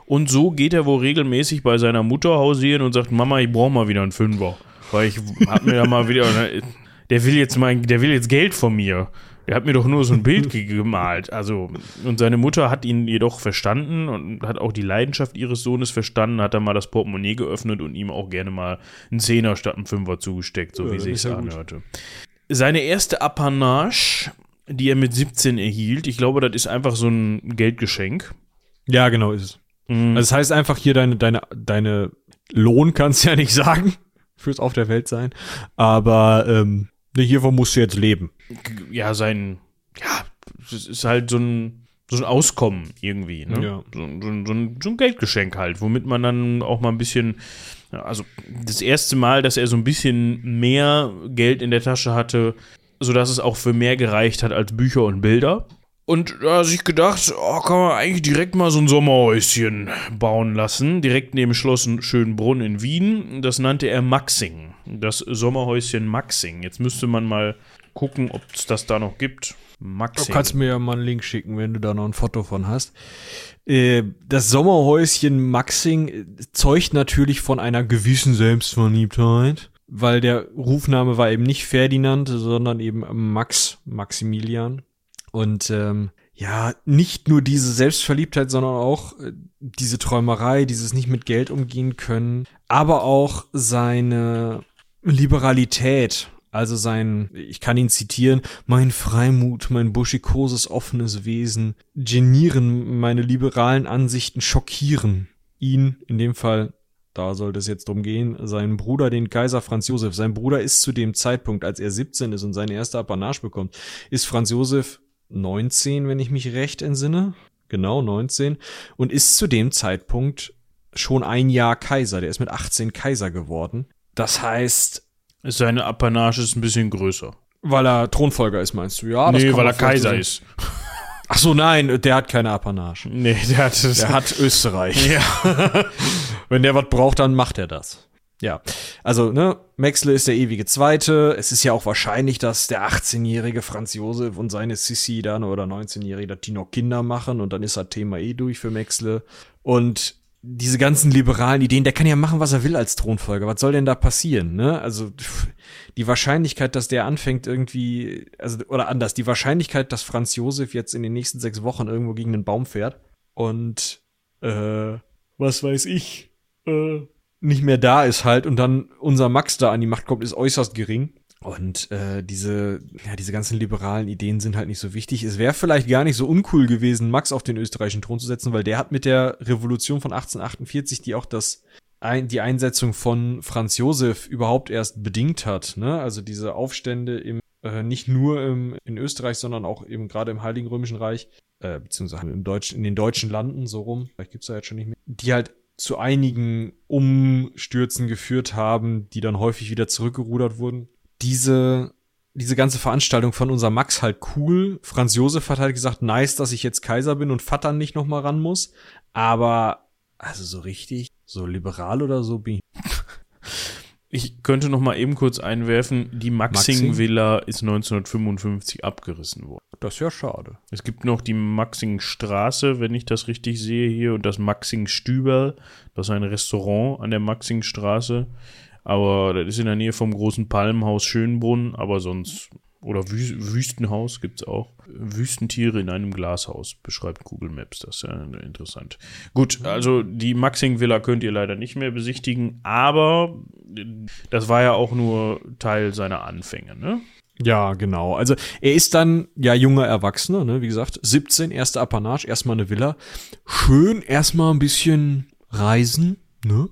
Und so geht er wohl regelmäßig bei seiner Mutter hausieren und sagt, Mama, ich brauche mal wieder einen Fünfer. Weil ich hab mir da mal wieder, der will jetzt mein, der will jetzt Geld von mir. Der hat mir doch nur so ein Bild ge- gemalt. Also, und seine Mutter hat ihn jedoch verstanden und hat auch die Leidenschaft ihres Sohnes verstanden, hat dann mal das Portemonnaie geöffnet und ihm auch gerne mal einen Zehner statt einen Fünfer zugesteckt, so Ja, wie sich ja anhörte. Seine erste Apanage, die er mit 17 erhielt, ich glaube, das ist einfach so ein Geldgeschenk. Ja, genau ist es. Mhm. Also das heißt einfach hier deine, deine, deine Lohn kannst du ja nicht sagen. Fürs Auf der Welt sein. Aber ähm, ne, hiervon musst du jetzt leben. ja, sein, ja, es ist halt so ein, so ein Auskommen irgendwie. Ne? Ja. So, so, so, ein, so ein Geldgeschenk halt, womit man dann auch mal ein bisschen, also das erste Mal, dass er so ein bisschen mehr Geld in der Tasche hatte, sodass es auch für mehr gereicht hat als Bücher und Bilder. Und da hat sich gedacht, oh, kann man eigentlich direkt mal so ein Sommerhäuschen bauen lassen, direkt neben Schloss Schönbrunn in Wien. Das nannte er Maxing, das Sommerhäuschen Maxing. Jetzt müsste man mal gucken, ob es das da noch gibt. Maxing. Du kannst mir ja mal einen Link schicken, wenn du da noch ein Foto von hast. Äh, das Sommerhäuschen Maxing zeugt natürlich von einer gewissen Selbstverliebtheit, weil der Rufname war eben nicht Ferdinand, sondern eben Max, Maximilian. Und ähm, ja, nicht nur diese Selbstverliebtheit, sondern auch äh, diese Träumerei, dieses nicht mit Geld umgehen können, aber auch seine Liberalität, also sein, ich kann ihn zitieren, mein Freimut, mein buschikoses offenes Wesen, genieren meine liberalen Ansichten, schockieren ihn, in dem Fall, da sollte es jetzt drum gehen, seinen Bruder, den Kaiser Franz Josef. Sein Bruder ist zu dem Zeitpunkt, als er 17 ist und seine erste Apanage bekommt, ist Franz Josef 19, wenn ich mich recht entsinne. Genau, 19. Und ist zu dem Zeitpunkt schon ein Jahr Kaiser. Der ist mit 18 Kaiser geworden. Das heißt. Seine Apanage ist ein bisschen größer. Weil er Thronfolger ist, meinst du? Ja, das Nee, weil er Kaiser ist. Ach so, nein, der hat keine Apanage. Nee, der hat, der hat Österreich. Ja. Wenn der was braucht, dann macht er das. Ja, also, ne, Maxle ist der ewige Zweite. Es ist ja auch wahrscheinlich, dass der 18-jährige Franz Josef und seine Sissi dann oder 19-jährige, dass die noch Kinder machen und dann ist das Thema eh durch für Maxle. Und diese ganzen liberalen Ideen, der kann ja machen, was er will als Thronfolger. Was soll denn da passieren, ne? Also, die Wahrscheinlichkeit, dass der anfängt irgendwie, also, oder anders, die Wahrscheinlichkeit, dass Franz Josef jetzt in den nächsten sechs Wochen irgendwo gegen einen Baum fährt und, äh, was weiß ich, äh, nicht mehr da ist halt und dann unser Max da an die Macht kommt, ist äußerst gering. Und äh, diese, ja, diese ganzen liberalen Ideen sind halt nicht so wichtig. Es wäre vielleicht gar nicht so uncool gewesen, Max auf den österreichischen Thron zu setzen, weil der hat mit der Revolution von 1848, die auch das ein, die Einsetzung von Franz Josef überhaupt erst bedingt hat. Ne? Also diese Aufstände im äh, nicht nur im, in Österreich, sondern auch eben gerade im Heiligen Römischen Reich, äh, beziehungsweise im Deutschen, in den deutschen Landen so rum, vielleicht gibt's da jetzt schon nicht mehr, die halt zu einigen Umstürzen geführt haben, die dann häufig wieder zurückgerudert wurden. Diese, diese ganze Veranstaltung von unser Max halt cool. Franz Josef hat halt gesagt, nice, dass ich jetzt Kaiser bin und Vater nicht nochmal ran muss. Aber, also so richtig, so liberal oder so bin ich. Ich könnte noch mal eben kurz einwerfen, die Maxing-Villa ist 1955 abgerissen worden. Das ist ja schade. Es gibt noch die Maxing-Straße, wenn ich das richtig sehe hier, und das Maxing-Stüberl. Das ist ein Restaurant an der Maxing-Straße. Aber das ist in der Nähe vom großen Palmenhaus Schönbrunn, aber sonst oder Wü Wüstenhaus gibt es auch. Wüstentiere in einem Glashaus, beschreibt Google Maps. Das ist ja interessant. Gut, also die Maxing Villa könnt ihr leider nicht mehr besichtigen, aber das war ja auch nur Teil seiner Anfänge, ne? Ja, genau. Also er ist dann ja junger Erwachsener, ne? Wie gesagt, 17, erste Apanage, erstmal eine Villa. Schön erstmal ein bisschen reisen, ne?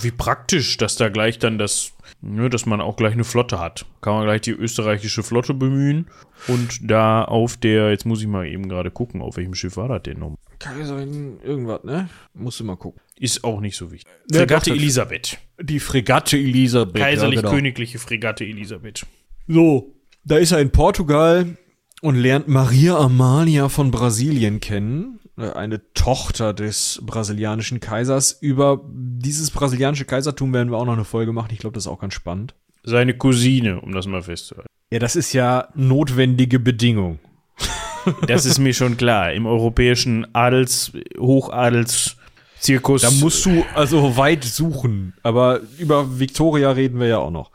Wie praktisch, dass da gleich dann das, ne, dass man auch gleich eine Flotte hat. Kann man gleich die österreichische Flotte bemühen und da auf der, jetzt muss ich mal eben gerade gucken, auf welchem Schiff war das denn noch? Kaiserin irgendwas, ne? Musst du mal gucken. Ist auch nicht so wichtig. Fregatte ja, Elisabeth. Die Fregatte Elisabeth. Kaiserlich-königliche ja, genau. Fregatte Elisabeth. So, da ist er in Portugal und lernt Maria Amalia von Brasilien kennen. Äh, eine Tochter des brasilianischen Kaisers. Über dieses brasilianische Kaisertum werden wir auch noch eine Folge machen. Ich glaube, das ist auch ganz spannend. Seine Cousine, um das mal festzuhalten. Ja, das ist ja notwendige Bedingung. Das ist mir schon klar. Im europäischen Adels, Hochadels, Zirkus. Da musst du also weit suchen. Aber über Victoria reden wir ja auch noch.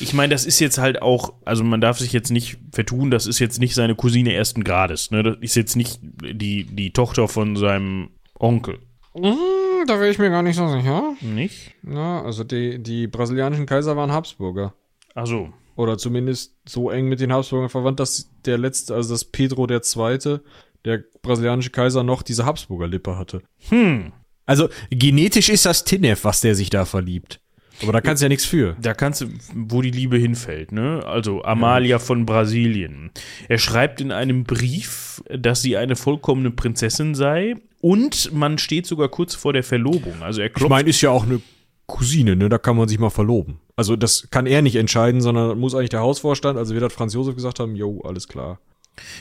Ich meine, das ist jetzt halt auch, also man darf sich jetzt nicht vertun, das ist jetzt nicht seine Cousine ersten Grades. Ne? Das ist jetzt nicht die, die Tochter von seinem Onkel. Mm, da wäre ich mir gar nicht so sicher. Nicht? Na, also die, die brasilianischen Kaiser waren Habsburger. Ach so. Oder zumindest so eng mit den Habsburgern verwandt, dass der letzte, also das Pedro der Zweite, der brasilianische Kaiser, noch diese Habsburger Lippe hatte. Hm. Also genetisch ist das Tinef, was der sich da verliebt. Aber da kannst du ja nichts für. Da kannst du, wo die Liebe hinfällt, ne? Also Amalia von Brasilien. Er schreibt in einem Brief, dass sie eine vollkommene Prinzessin sei und man steht sogar kurz vor der Verlobung. Also er Ich klopft meine, ist ja auch eine Cousine, ne? Da kann man sich mal verloben. Also das kann er nicht entscheiden, sondern muss eigentlich der Hausvorstand, also wie das Franz Josef gesagt haben, jo, alles klar.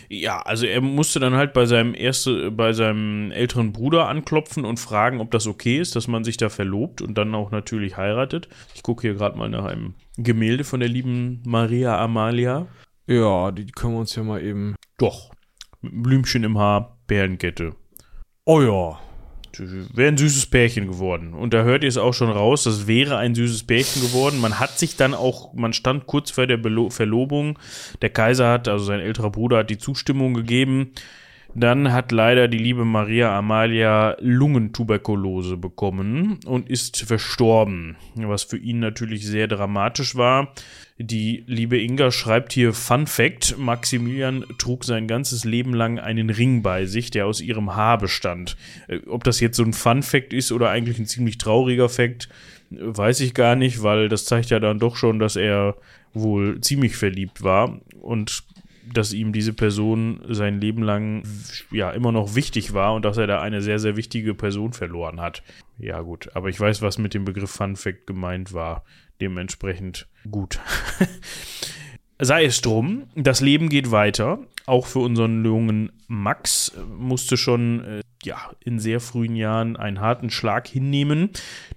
Ja, also er musste dann halt bei seinem erste, bei seinem älteren Bruder anklopfen und fragen, ob das okay ist, dass man sich da verlobt und dann auch natürlich heiratet. Ich gucke hier gerade mal nach einem Gemälde von der lieben Maria Amalia. Ja, die können wir uns ja mal eben. Doch. Mit einem Blümchen im Haar, Perlenkette. Oh ja. Wäre ein süßes Pärchen geworden. Und da hört ihr es auch schon raus, das wäre ein süßes Pärchen geworden. Man hat sich dann auch, man stand kurz vor der Belo Verlobung. Der Kaiser hat, also sein älterer Bruder hat die Zustimmung gegeben. Dann hat leider die liebe Maria Amalia Lungentuberkulose bekommen und ist verstorben, was für ihn natürlich sehr dramatisch war. Die liebe Inga schreibt hier Fun Fact: Maximilian trug sein ganzes Leben lang einen Ring bei sich, der aus ihrem Haar bestand. Äh, Ob das jetzt so ein Fun Fact ist oder eigentlich ein ziemlich trauriger Fact, weiß ich gar nicht, weil das zeigt ja dann doch schon, dass er wohl ziemlich verliebt war und dass ihm diese Person sein Leben lang ja immer noch wichtig war und dass er da eine sehr, sehr wichtige Person verloren hat. Ja, gut, aber ich weiß, was mit dem Begriff Fun Fact gemeint war. Dementsprechend gut. Sei es drum, das Leben geht weiter. Auch für unseren jungen Max musste schon äh, ja, in sehr frühen Jahren einen harten Schlag hinnehmen.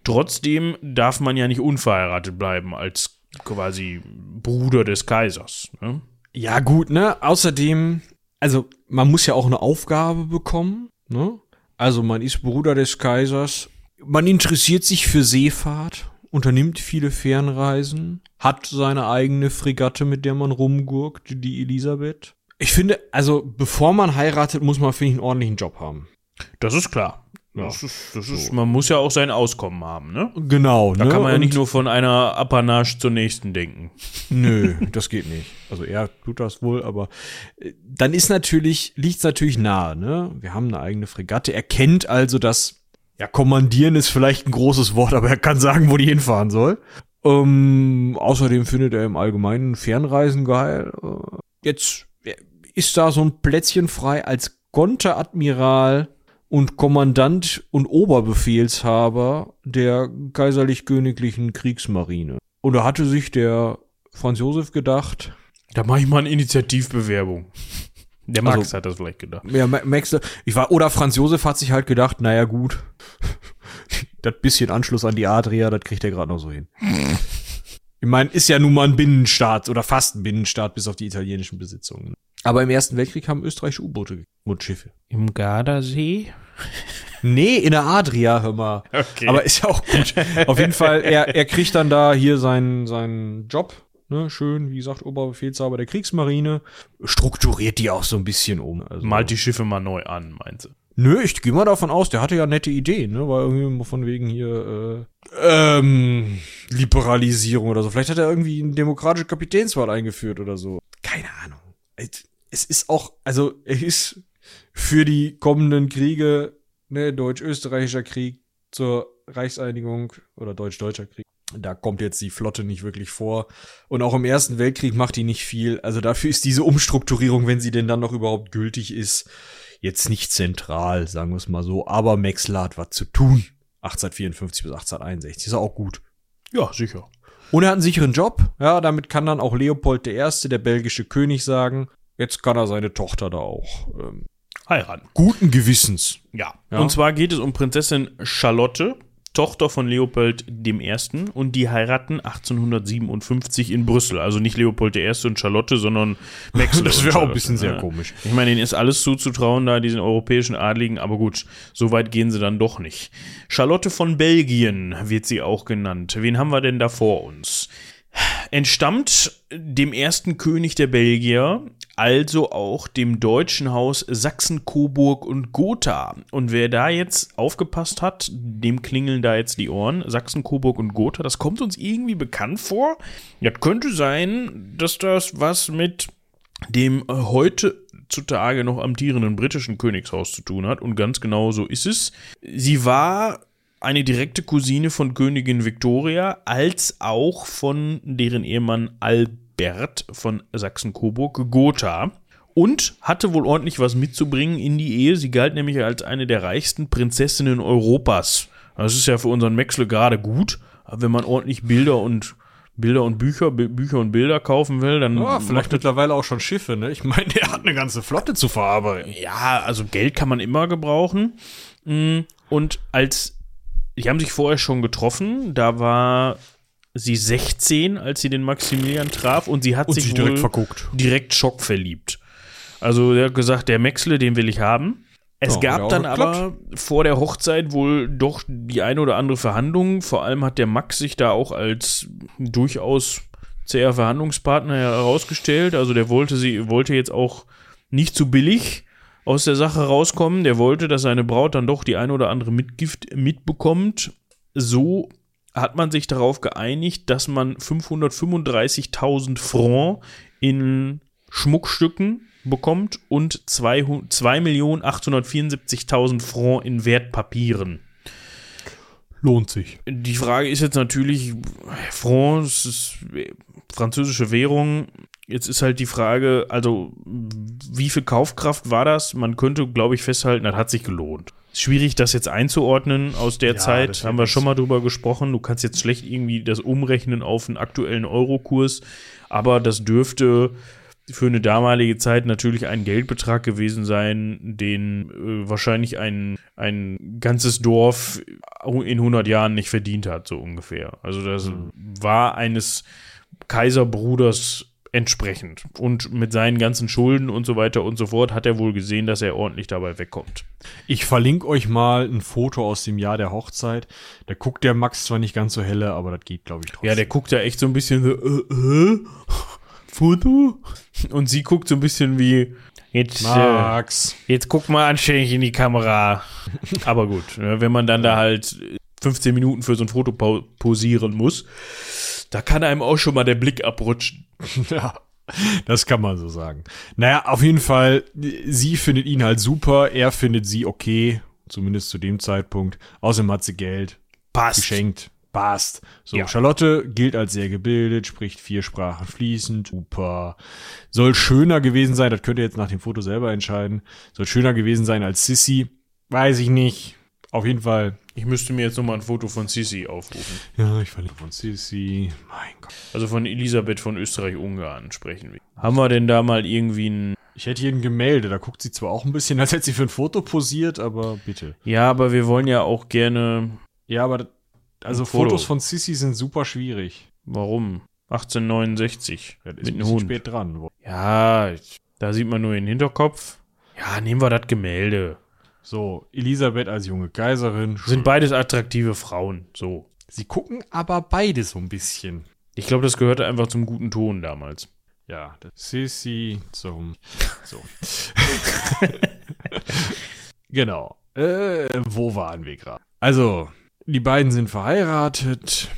Trotzdem darf man ja nicht unverheiratet bleiben als quasi Bruder des Kaisers. Ne? Ja, gut, ne? Außerdem, also man muss ja auch eine Aufgabe bekommen, ne? Also man ist Bruder des Kaisers, man interessiert sich für Seefahrt, unternimmt viele Fernreisen, hat seine eigene Fregatte, mit der man rumgurkt, die Elisabeth. Ich finde, also bevor man heiratet, muss man, finde ich, einen ordentlichen Job haben. Das ist klar. Ja. Das ist, das ist, Man muss ja auch sein Auskommen haben, ne? Genau, Da ne? kann man ja nicht nur von einer Apanage zur nächsten denken. Nö, das geht nicht. Also er tut das wohl, aber äh, dann ist natürlich, liegt's natürlich nahe, ne? Wir haben eine eigene Fregatte. Er kennt also das, ja, kommandieren ist vielleicht ein großes Wort, aber er kann sagen, wo die hinfahren soll. Ähm, außerdem findet er im Allgemeinen Fernreisen geil. Äh, Jetzt äh, ist da so ein Plätzchen frei als Konteradmiral und Kommandant und Oberbefehlshaber der kaiserlich-königlichen Kriegsmarine. Und da hatte sich der Franz Josef gedacht, Da mache ich mal eine Initiativbewerbung. Der Max Also- hat das vielleicht gedacht. ja, Ma- Max, ich war, oder Franz Josef hat sich halt gedacht, naja, gut, das bisschen Anschluss an die Adria, das kriegt er gerade noch so hin. Ich meine, ist ja nun mal ein Binnenstaat oder fast ein Binnenstaat, bis auf die italienischen Besitzungen. Aber im Ersten Weltkrieg haben österreichische U-Boote und Schiffe. Im Gardasee? Nee, in der Adria, hör mal. Okay. Aber ist ja auch gut. Auf jeden Fall, er, er kriegt dann da hier seinen, seinen Job. Ne, schön, wie gesagt, Oberbefehlshaber der Kriegsmarine. Strukturiert die auch so ein bisschen um. Also, Malt die Schiffe mal neu an, meint sie. Nö, ich gehe mal davon aus, der hatte ja nette Ideen, ne? War irgendwie von wegen hier äh, ähm, Liberalisierung oder so. Vielleicht hat er irgendwie eine demokratische Kapitänswahl eingeführt oder so. Keine Ahnung. Es- Es ist auch, also es ist für die kommenden Kriege, ne, deutsch-österreichischer Krieg zur Reichseinigung oder deutsch-deutscher Krieg. Da kommt jetzt die Flotte nicht wirklich vor. Und auch im Ersten Weltkrieg macht die nicht viel. Also dafür ist diese Umstrukturierung, wenn sie denn dann noch überhaupt gültig ist, jetzt nicht zentral, sagen wir es mal so. Aber Maxler hat was zu tun. 1854 bis 1861. Ist auch gut. Ja, sicher. Und er hat einen sicheren Job. Ja, damit kann dann auch Leopold I., der belgische König, sagen, jetzt kann er seine Tochter da auch ähm, Heiraten. guten Gewissens. Ja. Ja. Und zwar geht es um Prinzessin Charlotte, Tochter von Leopold I. Und die heiraten 1857 in Brüssel. Also nicht Leopold I. und Charlotte, sondern Maxwell. Das wäre auch ein bisschen sehr ne? komisch. Ich meine, denen ist alles zuzutrauen, da diesen europäischen Adligen, aber gut, so weit gehen sie dann doch nicht. Charlotte von Belgien wird sie auch genannt. Wen haben wir denn da vor uns? Entstammt dem ersten König der Belgier, also auch dem deutschen Haus Sachsen, Coburg und Gotha. Und wer da jetzt aufgepasst hat, dem klingeln da jetzt die Ohren. Sachsen, Coburg und Gotha, das kommt uns irgendwie bekannt vor. Ja, könnte sein, dass das was mit dem äh, heute zutage noch amtierenden britischen Königshaus zu tun hat. Und ganz genau so ist es. Sie war eine direkte Cousine von Königin Victoria, als auch von deren Ehemann Albert von Sachsen-Coburg, Gotha. Und hatte wohl ordentlich was mitzubringen in die Ehe. Sie galt nämlich als eine der reichsten Prinzessinnen Europas. Das ist ja für unseren Maxle gerade gut. Wenn man ordentlich Bilder und Bilder und Bücher, Bücher und Bilder kaufen will, dann. Ja, vielleicht mittlerweile auch schon Schiffe, ne? Ich meine, der hat eine ganze Flotte zu verarbeiten. Ja, also Geld kann man immer gebrauchen. Mm, und als die haben sich vorher schon getroffen. Da war sie 16, als sie den Maximilian traf und sie hat Und sich, sich wohl direkt verguckt. direkt schockverliebt. Also er hat gesagt, der Maxle, den will ich haben. Es Ja, gab dann geklappt. aber vor der Hochzeit wohl doch die eine oder andere Verhandlung. Vor allem hat der Max sich da auch als durchaus zäher Verhandlungspartner herausgestellt. Also der wollte sie, wollte jetzt auch nicht zu billig aus der Sache rauskommen. Der wollte, dass seine Braut dann doch die eine oder andere Mitgift mitbekommt. So hat man sich darauf geeinigt, dass man 535.000 Franc in Schmuckstücken bekommt und 2.874.000 Franc in Wertpapieren. Lohnt sich. Die Frage ist jetzt natürlich, Franc, ist französische Währung. Jetzt ist halt die Frage, also wie viel Kaufkraft war das? Man könnte, glaube ich, festhalten, das hat sich gelohnt. Schwierig, das jetzt einzuordnen aus der Ja, Zeit. Haben wir schon mal drüber gesprochen. Du kannst jetzt schlecht irgendwie das umrechnen auf einen aktuellen Eurokurs, aber das dürfte für eine damalige Zeit natürlich ein Geldbetrag gewesen sein, den äh, wahrscheinlich ein, ein ganzes Dorf in 100 Jahren nicht verdient hat, so ungefähr. Also das war eines Kaiserbruders entsprechend. Und mit seinen ganzen Schulden und so weiter und so fort hat er wohl gesehen, dass er ordentlich dabei wegkommt. Ich verlinke euch mal ein Foto aus dem Jahr der Hochzeit. Da guckt der Max zwar nicht ganz so helle, aber das geht, glaube ich, trotzdem. Ja, der guckt ja echt so ein bisschen so, äh, äh, Foto? Und sie guckt so ein bisschen wie, jetzt, äh, Max. jetzt guck mal anständig in die Kamera. Aber gut, ne, wenn man dann da halt 15 Minuten für so ein Foto posieren muss, da kann einem auch schon mal der Blick abrutschen. Ja, das kann man so sagen. Naja, auf jeden Fall, sie findet ihn halt super, er findet sie okay, zumindest zu dem Zeitpunkt. Außerdem hat sie Geld Passt. geschenkt. Passt. So, Ja. Charlotte gilt als sehr gebildet, spricht vier Sprachen fließend, super. Soll schöner gewesen sein, das könnt ihr jetzt nach dem Foto selber entscheiden. Soll schöner gewesen sein als Sissy. Weiß ich nicht. Auf jeden Fall. Ich müsste mir jetzt nochmal ein Foto von Sissi aufrufen. Ja, ich verlinke von Sissy. Mein Gott. Also von Elisabeth von Österreich-Ungarn sprechen wir. Haben wir denn da mal irgendwie ein. Ich hätte hier ein Gemälde, da guckt sie zwar auch ein bisschen, als hätte sie für ein Foto posiert, aber bitte. Ja, aber wir wollen ja auch gerne. Ja, aber also. Fotos von Sissy sind super schwierig. Warum? 1869. Das ist mit ein einem Hund. spät dran. Ja, da sieht man nur den Hinterkopf. Ja, nehmen wir das Gemälde. So, Elisabeth als junge Kaiserin. Sind beides attraktive Frauen. So. Sie gucken aber beide so ein bisschen. Ich glaube, das gehörte einfach zum guten Ton damals. Ja, das Sissy zum. So. genau. Äh, wo waren wir gerade? Also, die beiden sind verheiratet.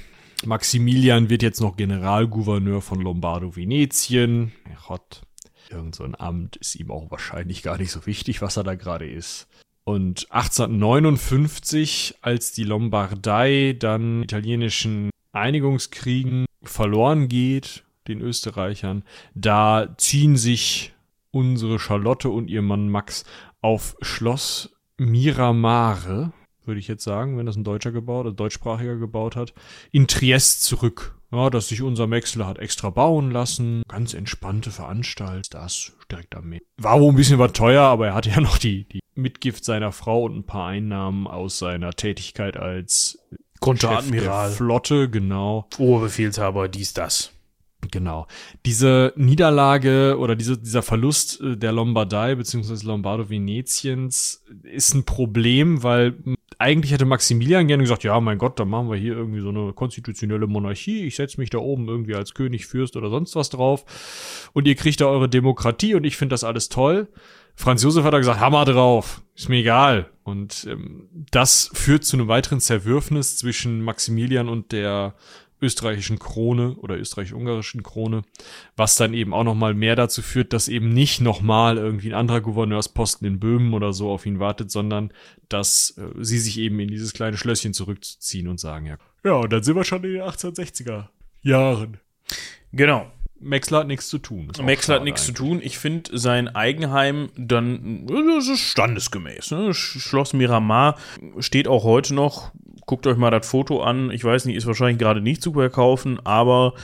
Maximilian wird jetzt noch Generalgouverneur von Lombardo-Venetien. Gott, irgend so ein Amt ist ihm auch wahrscheinlich gar nicht so wichtig, was er da gerade ist. Und 1859, als die Lombardei dann italienischen Einigungskriegen verloren geht, den Österreichern, da ziehen sich unsere Charlotte und ihr Mann Max auf Schloss Miramare, würde ich jetzt sagen, wenn das ein Deutscher gebaut, ein deutschsprachiger gebaut hat, in Triest zurück. Ja, dass sich unser Maxler hat extra bauen lassen. Ganz entspannte Veranstaltung. Das direkt am Meer. War wohl ein bisschen was teuer, aber er hatte ja noch die, die Mitgift seiner Frau und ein paar Einnahmen aus seiner Tätigkeit als Konteradmiral. Flotte, genau. Oberbefehlshaber, dies, das. Genau. Diese Niederlage oder diese, dieser Verlust äh, der Lombardei bzw. Lombardo-Venetiens ist ein Problem, weil eigentlich hätte Maximilian gerne gesagt, ja, mein Gott, dann machen wir hier irgendwie so eine konstitutionelle Monarchie. Ich setze mich da oben irgendwie als König, Fürst oder sonst was drauf. Und ihr kriegt da eure Demokratie und ich finde das alles toll. Franz Josef hat da gesagt, Hammer drauf, ist mir egal. Und ähm, das führt zu einem weiteren Zerwürfnis zwischen Maximilian und der österreichischen Krone oder österreichisch-ungarischen Krone, was dann eben auch nochmal mehr dazu führt, dass eben nicht nochmal irgendwie ein anderer Gouverneursposten in Böhmen oder so auf ihn wartet, sondern dass äh, sie sich eben in dieses kleine Schlösschen zurückziehen und sagen, ja, ja, und dann sind wir schon in den 1860er Jahren. Genau. Maxler hat nichts zu tun. Maxler hat nichts zu tun. Ich finde sein Eigenheim dann, das ist standesgemäß. Ne? Schloss Miramar steht auch heute noch. Guckt euch mal das Foto an. Ich weiß nicht, ist wahrscheinlich gerade nicht zu verkaufen, aber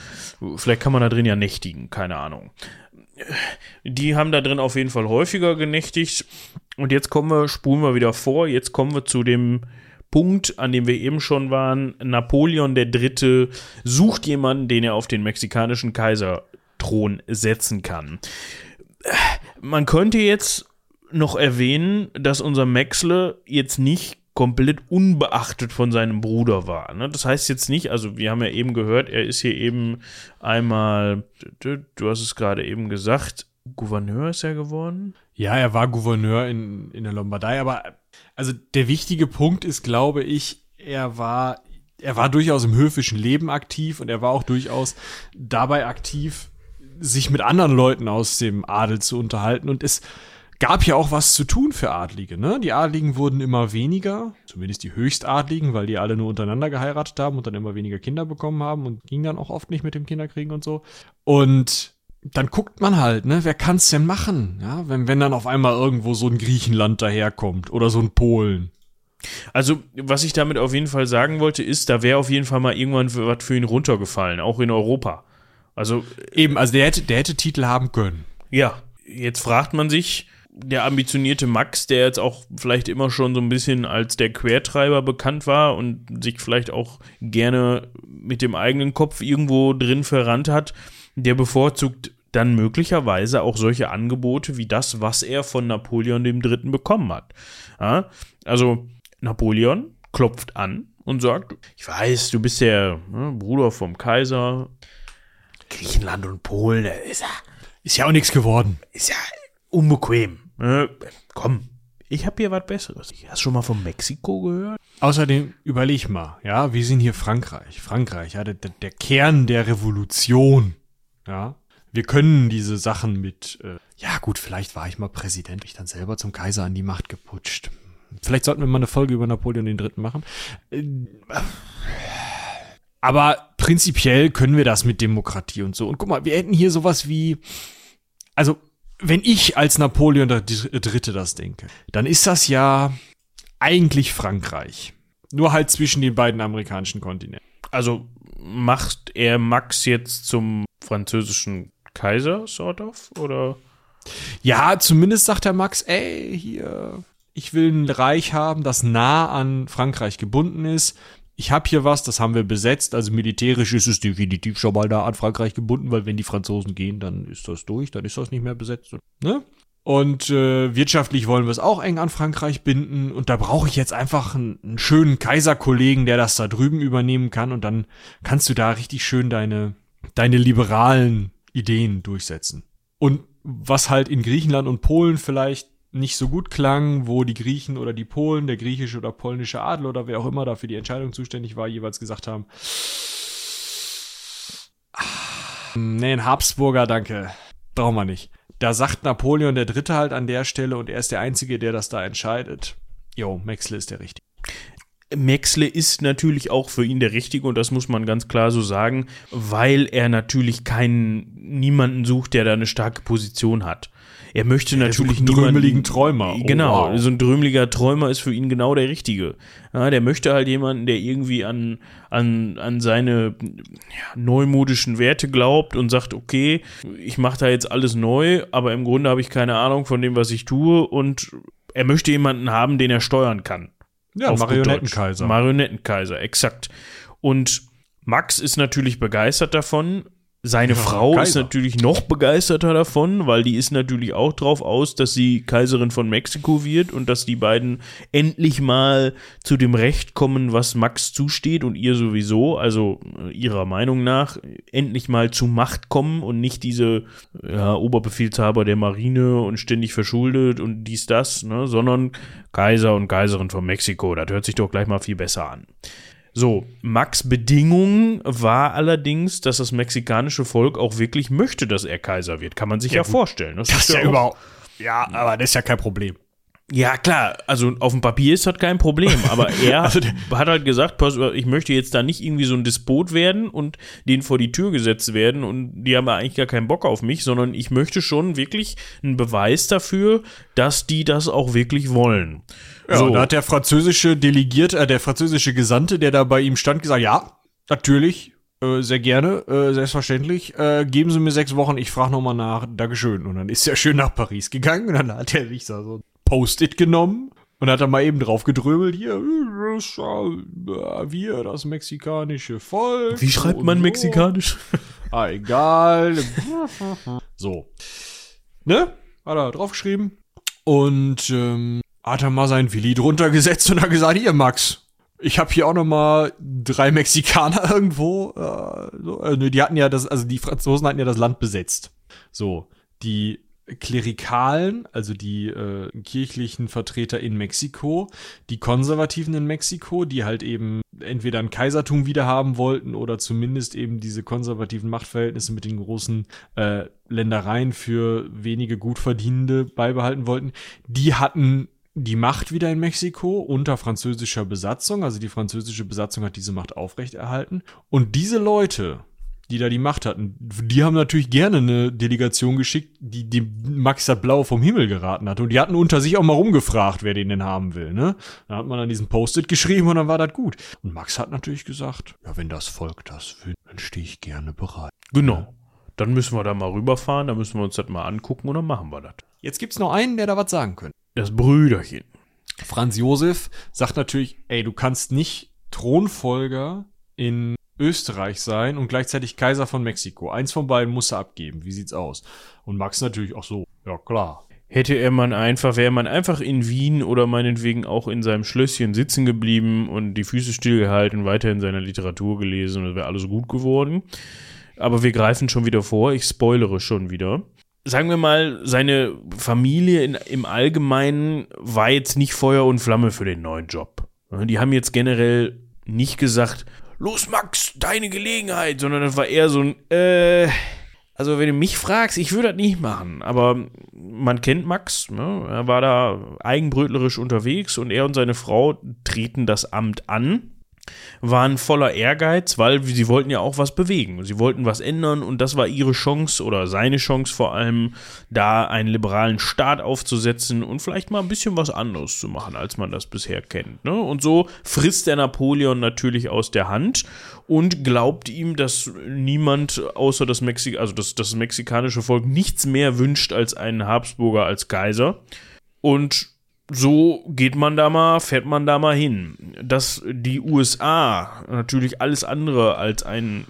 vielleicht kann man da drin ja nächtigen. Keine Ahnung. Die haben da drin auf jeden Fall häufiger genächtigt. Und jetzt kommen wir, spulen wir wieder vor. Jetzt kommen wir zu dem Punkt, an dem wir eben schon waren. Napoleon III. sucht jemanden, den er auf den mexikanischen Kaiserthron setzen kann. Man könnte jetzt noch erwähnen, dass unser Maxle jetzt nicht komplett unbeachtet von seinem Bruder war. Ne? Das heißt jetzt nicht, also wir haben ja eben gehört, er ist hier eben einmal, du hast es gerade eben gesagt, Gouverneur ist er geworden? Ja, er war Gouverneur in, in der Lombardei, aber also der wichtige Punkt ist, glaube ich, er war, er war durchaus im höfischen Leben aktiv und er war auch durchaus dabei aktiv, sich mit anderen Leuten aus dem Adel zu unterhalten und es gab ja auch was zu tun für Adlige, ne? Die Adligen wurden immer weniger, zumindest die Höchstadligen, weil die alle nur untereinander geheiratet haben und dann immer weniger Kinder bekommen haben und ging dann auch oft nicht mit dem Kinderkriegen und so. Und dann guckt man halt, ne, wer kann's denn machen? Ja, wenn, wenn dann auf einmal irgendwo so ein Griechenland daherkommt oder so ein Polen. Also, was ich damit auf jeden Fall sagen wollte, ist, da wäre auf jeden Fall mal irgendwann was für ihn runtergefallen, auch in Europa. Also. Eben, also der hätte, der hätte Titel haben können. Ja, jetzt fragt man sich, der ambitionierte Max, der jetzt auch vielleicht immer schon so ein bisschen als der Quertreiber bekannt war und sich vielleicht auch gerne mit dem eigenen Kopf irgendwo drin verrannt hat, der bevorzugt dann möglicherweise auch solche Angebote wie das, was er von Napoleon III. bekommen hat. Ja, also Napoleon klopft an und sagt, ich weiß, du bist der ne, Bruder vom Kaiser. Griechenland und Polen, ist ja, ist ja auch nichts geworden. Ist ja unbequem. Ne? Komm, ich habe hier was Besseres. Hast du schon mal von Mexiko gehört? Außerdem überleg mal, ja, wir sind hier Frankreich. Frankreich, ja, der, der Kern der Revolution. Ja. Wir können diese Sachen mit, äh, ja gut, vielleicht war ich mal Präsident, ich dann selber zum Kaiser an die Macht geputscht. Vielleicht sollten wir mal eine Folge über Napoleon Dritten machen. Äh, aber prinzipiell können wir das mit Demokratie und so. Und guck mal, wir hätten hier sowas wie, also wenn ich als Napoleon der Dritte das denke, dann ist das ja eigentlich Frankreich. Nur halt zwischen den beiden amerikanischen Kontinenten. Also macht er Max jetzt zum französischen Kaiser, sort of, oder? Ja, zumindest sagt der Max, ey, hier, ich will ein Reich haben, das nah an Frankreich gebunden ist. Ich habe hier was, das haben wir besetzt, also militärisch ist es definitiv schon mal da an Frankreich gebunden, weil wenn die Franzosen gehen, dann ist das durch, dann ist das nicht mehr besetzt. Ne? Und äh, wirtschaftlich wollen wir es auch eng an Frankreich binden. Und da brauche ich jetzt einfach einen, einen, schönen Kaiserkollegen, der das da drüben übernehmen kann. Und dann kannst du da richtig schön deine, deine liberalen Ideen durchsetzen. Und was halt in Griechenland und Polen vielleicht nicht so gut klang, wo die Griechen oder die Polen, der griechische oder polnische Adel oder wer auch immer da für die Entscheidung zuständig war, jeweils gesagt haben, nee, ein Habsburger, danke. Brauchen wir nicht da sagt Napoleon der Dritte halt an der Stelle und er ist der Einzige, der das da entscheidet. Jo, Maxle ist der Richtige. Maxle ist natürlich auch für ihn der Richtige und das muss man ganz klar so sagen, weil er natürlich keinen, niemanden sucht, der da eine starke Position hat. Er möchte ja, natürlich einen drömeligen Träumer. Oh, genau, wow. so ein drömeliger Träumer ist für ihn genau der Richtige. Ja, der möchte halt jemanden, der irgendwie an, an, an seine ja, neumodischen Werte glaubt und sagt, okay, ich mache da jetzt alles neu, aber im Grunde habe ich keine Ahnung von dem, was ich tue und er möchte jemanden haben, den er steuern kann. Ja, Marionettenkaiser. Marionettenkaiser, exakt. Und Max ist natürlich begeistert davon, seine ja, Frau Kaiser. ist natürlich noch begeisterter davon, weil die ist natürlich auch drauf aus, dass sie Kaiserin von Mexiko wird und dass die beiden endlich mal zu dem Recht kommen, was Max zusteht und ihr sowieso, also äh, ihrer Meinung nach, endlich mal zu Macht kommen und nicht diese ja, Oberbefehlshaber der Marine und ständig verschuldet und dies, das, ne, sondern Kaiser und Kaiserin von Mexiko. Das hört sich doch gleich mal viel besser an. So, Max Bedingung war allerdings, dass das mexikanische Volk auch wirklich möchte, dass er Kaiser wird. Kann man sich ja, gut. vorstellen. Das ist ja auch- überhaupt. Ja, aber das ist ja kein Problem. Ja, klar, also auf dem Papier ist das kein Problem, aber er Also hat halt gesagt, pass, ich möchte jetzt da nicht irgendwie so ein Despot werden und denen vor die Tür gesetzt werden und die haben ja eigentlich gar keinen Bock auf mich, sondern ich möchte schon wirklich einen Beweis dafür, dass die das auch wirklich wollen. Ja, so, und da hat der französische Delegierte, äh, der französische Gesandte, der da bei ihm stand, gesagt, ja, natürlich, äh, sehr gerne, äh, selbstverständlich, äh, geben Sie mir sechs Wochen, ich frage nochmal nach, Dankeschön. Und dann ist er schön nach Paris gegangen und dann hat er sich da so ein Post-it genommen und hat dann mal eben drauf gedröbelt, hier, wir, das mexikanische Volk. wie schreibt man so. mexikanisch? Ah, egal. so. Ne? Hat er draufgeschrieben. Und ähm, hat er mal sein Willi drunter gesetzt und hat gesagt, hier Max, ich habe hier auch noch mal drei Mexikaner irgendwo. Äh, so, ne, die hatten ja das, also die Franzosen hatten ja das Land besetzt. So, die Klerikalen, also die äh, kirchlichen Vertreter in Mexiko, die Konservativen in Mexiko, die halt eben entweder ein Kaisertum wiederhaben wollten oder zumindest eben diese konservativen Machtverhältnisse mit den großen äh, Ländereien für wenige Gutverdienende beibehalten wollten, die hatten die Macht wieder in Mexiko unter französischer Besatzung. Also die französische Besatzung hat diese Macht aufrechterhalten. Und diese Leute, die da die Macht hatten, die haben natürlich gerne eine Delegation geschickt, die dem Max das Blau vom Himmel geraten hat. Und die hatten unter sich auch mal rumgefragt, wer den denn haben will. Ne? Da hat man an diesen Post-it geschrieben und dann war das gut. Und Max hat natürlich gesagt, ja, wenn das Volk das will, dann stehe ich gerne bereit. Genau. Dann müssen wir da mal rüberfahren, dann müssen wir uns das mal angucken und dann machen wir das. Jetzt gibt's noch einen, der da was sagen könnte. Das Brüderchen. Franz Josef sagt natürlich, ey, du kannst nicht Thronfolger in Österreich sein und gleichzeitig Kaiser von Mexiko. Eins von beiden musst du abgeben. Wie sieht's aus? Und Max natürlich auch so. Ja, klar. Hätte er man einfach, wäre man einfach in Wien oder meinetwegen auch in seinem Schlösschen sitzen geblieben und die Füße stillgehalten, weiter in seiner Literatur gelesen und es wäre alles gut geworden. Aber wir greifen schon wieder vor, ich spoilere schon wieder. Sagen wir mal, seine Familie in, im Allgemeinen war jetzt nicht Feuer und Flamme für den neuen Job. Die haben jetzt generell nicht gesagt, los Max, deine Gelegenheit, sondern das war eher so ein, äh, also wenn du mich fragst, ich würde das nicht machen, aber man kennt Max, ne? er war da eigenbrötlerisch unterwegs und er und seine Frau treten das Amt an, waren voller Ehrgeiz, weil sie wollten ja auch was bewegen, sie wollten was ändern und das war ihre Chance oder seine Chance vor allem, da einen liberalen Staat aufzusetzen und vielleicht mal ein bisschen was anderes zu machen, als man das bisher kennt. Ne? Und so frisst der Napoleon natürlich aus der Hand und glaubt ihm, dass niemand außer das Mexik also das, das mexikanische Volk nichts mehr wünscht als einen Habsburger als Kaiser. Und so geht man da mal, fährt man da mal hin. Dass die USA natürlich alles andere als einen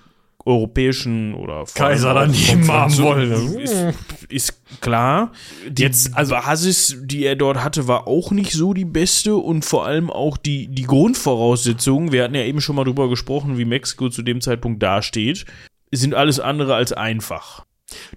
europäischen oder Kaiser daneben haben wollen. Ist, ist klar. Die Jetzt, also- Basis, die er dort hatte, war auch nicht so die beste und vor allem auch die, die Grundvoraussetzungen, wir hatten ja eben schon mal drüber gesprochen, wie Mexiko zu dem Zeitpunkt dasteht, sind alles andere als einfach.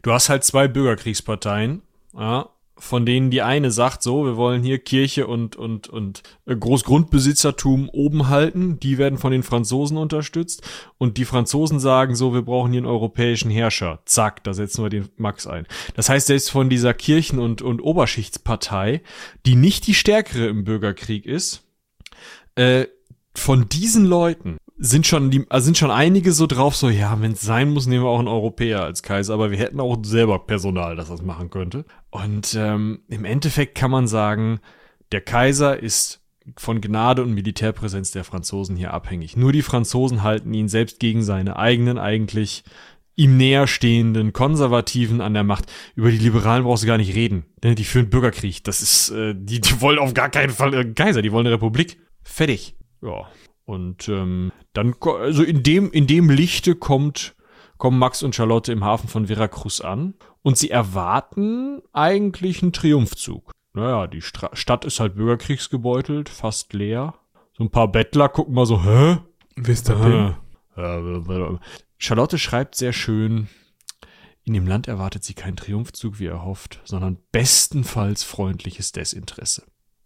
Du hast halt zwei Bürgerkriegsparteien, ja, von denen die eine sagt, so, wir wollen hier Kirche und, und, und äh, Großgrundbesitzertum oben halten, die werden von den Franzosen unterstützt und die Franzosen sagen so, wir brauchen hier einen europäischen Herrscher. Zack, da setzen wir den Max ein. Das heißt, selbst von dieser Kirchen- und, und Oberschichtspartei, die nicht die stärkere im Bürgerkrieg ist, äh, von diesen Leuten sind schon die, also sind schon einige so drauf, so, ja, wenn es sein muss, nehmen wir auch einen Europäer als Kaiser, aber wir hätten auch selber Personal, das das machen könnte. Und ähm, im Endeffekt kann man sagen, der Kaiser ist von Gnade und Militärpräsenz der Franzosen hier abhängig. Nur die Franzosen halten ihn selbst gegen seine eigenen eigentlich ihm näher stehenden Konservativen an der Macht. Über die Liberalen brauchst du gar nicht reden, denn die führen Bürgerkrieg. Das ist, äh, die, die wollen auf gar keinen Fall einen Kaiser, die wollen eine Republik. Fertig. Ja. Und ähm, dann, also in dem, in dem Lichte kommt, kommen Max und Charlotte im Hafen von Veracruz an und sie erwarten eigentlich einen Triumphzug. Naja, die Stra Stadt ist halt bürgerkriegsgebeutelt, fast leer. So ein paar Bettler gucken mal so, hä? Wisst Ah. Ja, Charlotte schreibt sehr schön, in dem Land erwartet sie keinen Triumphzug, wie erhofft, sondern bestenfalls freundliches Desinteresse.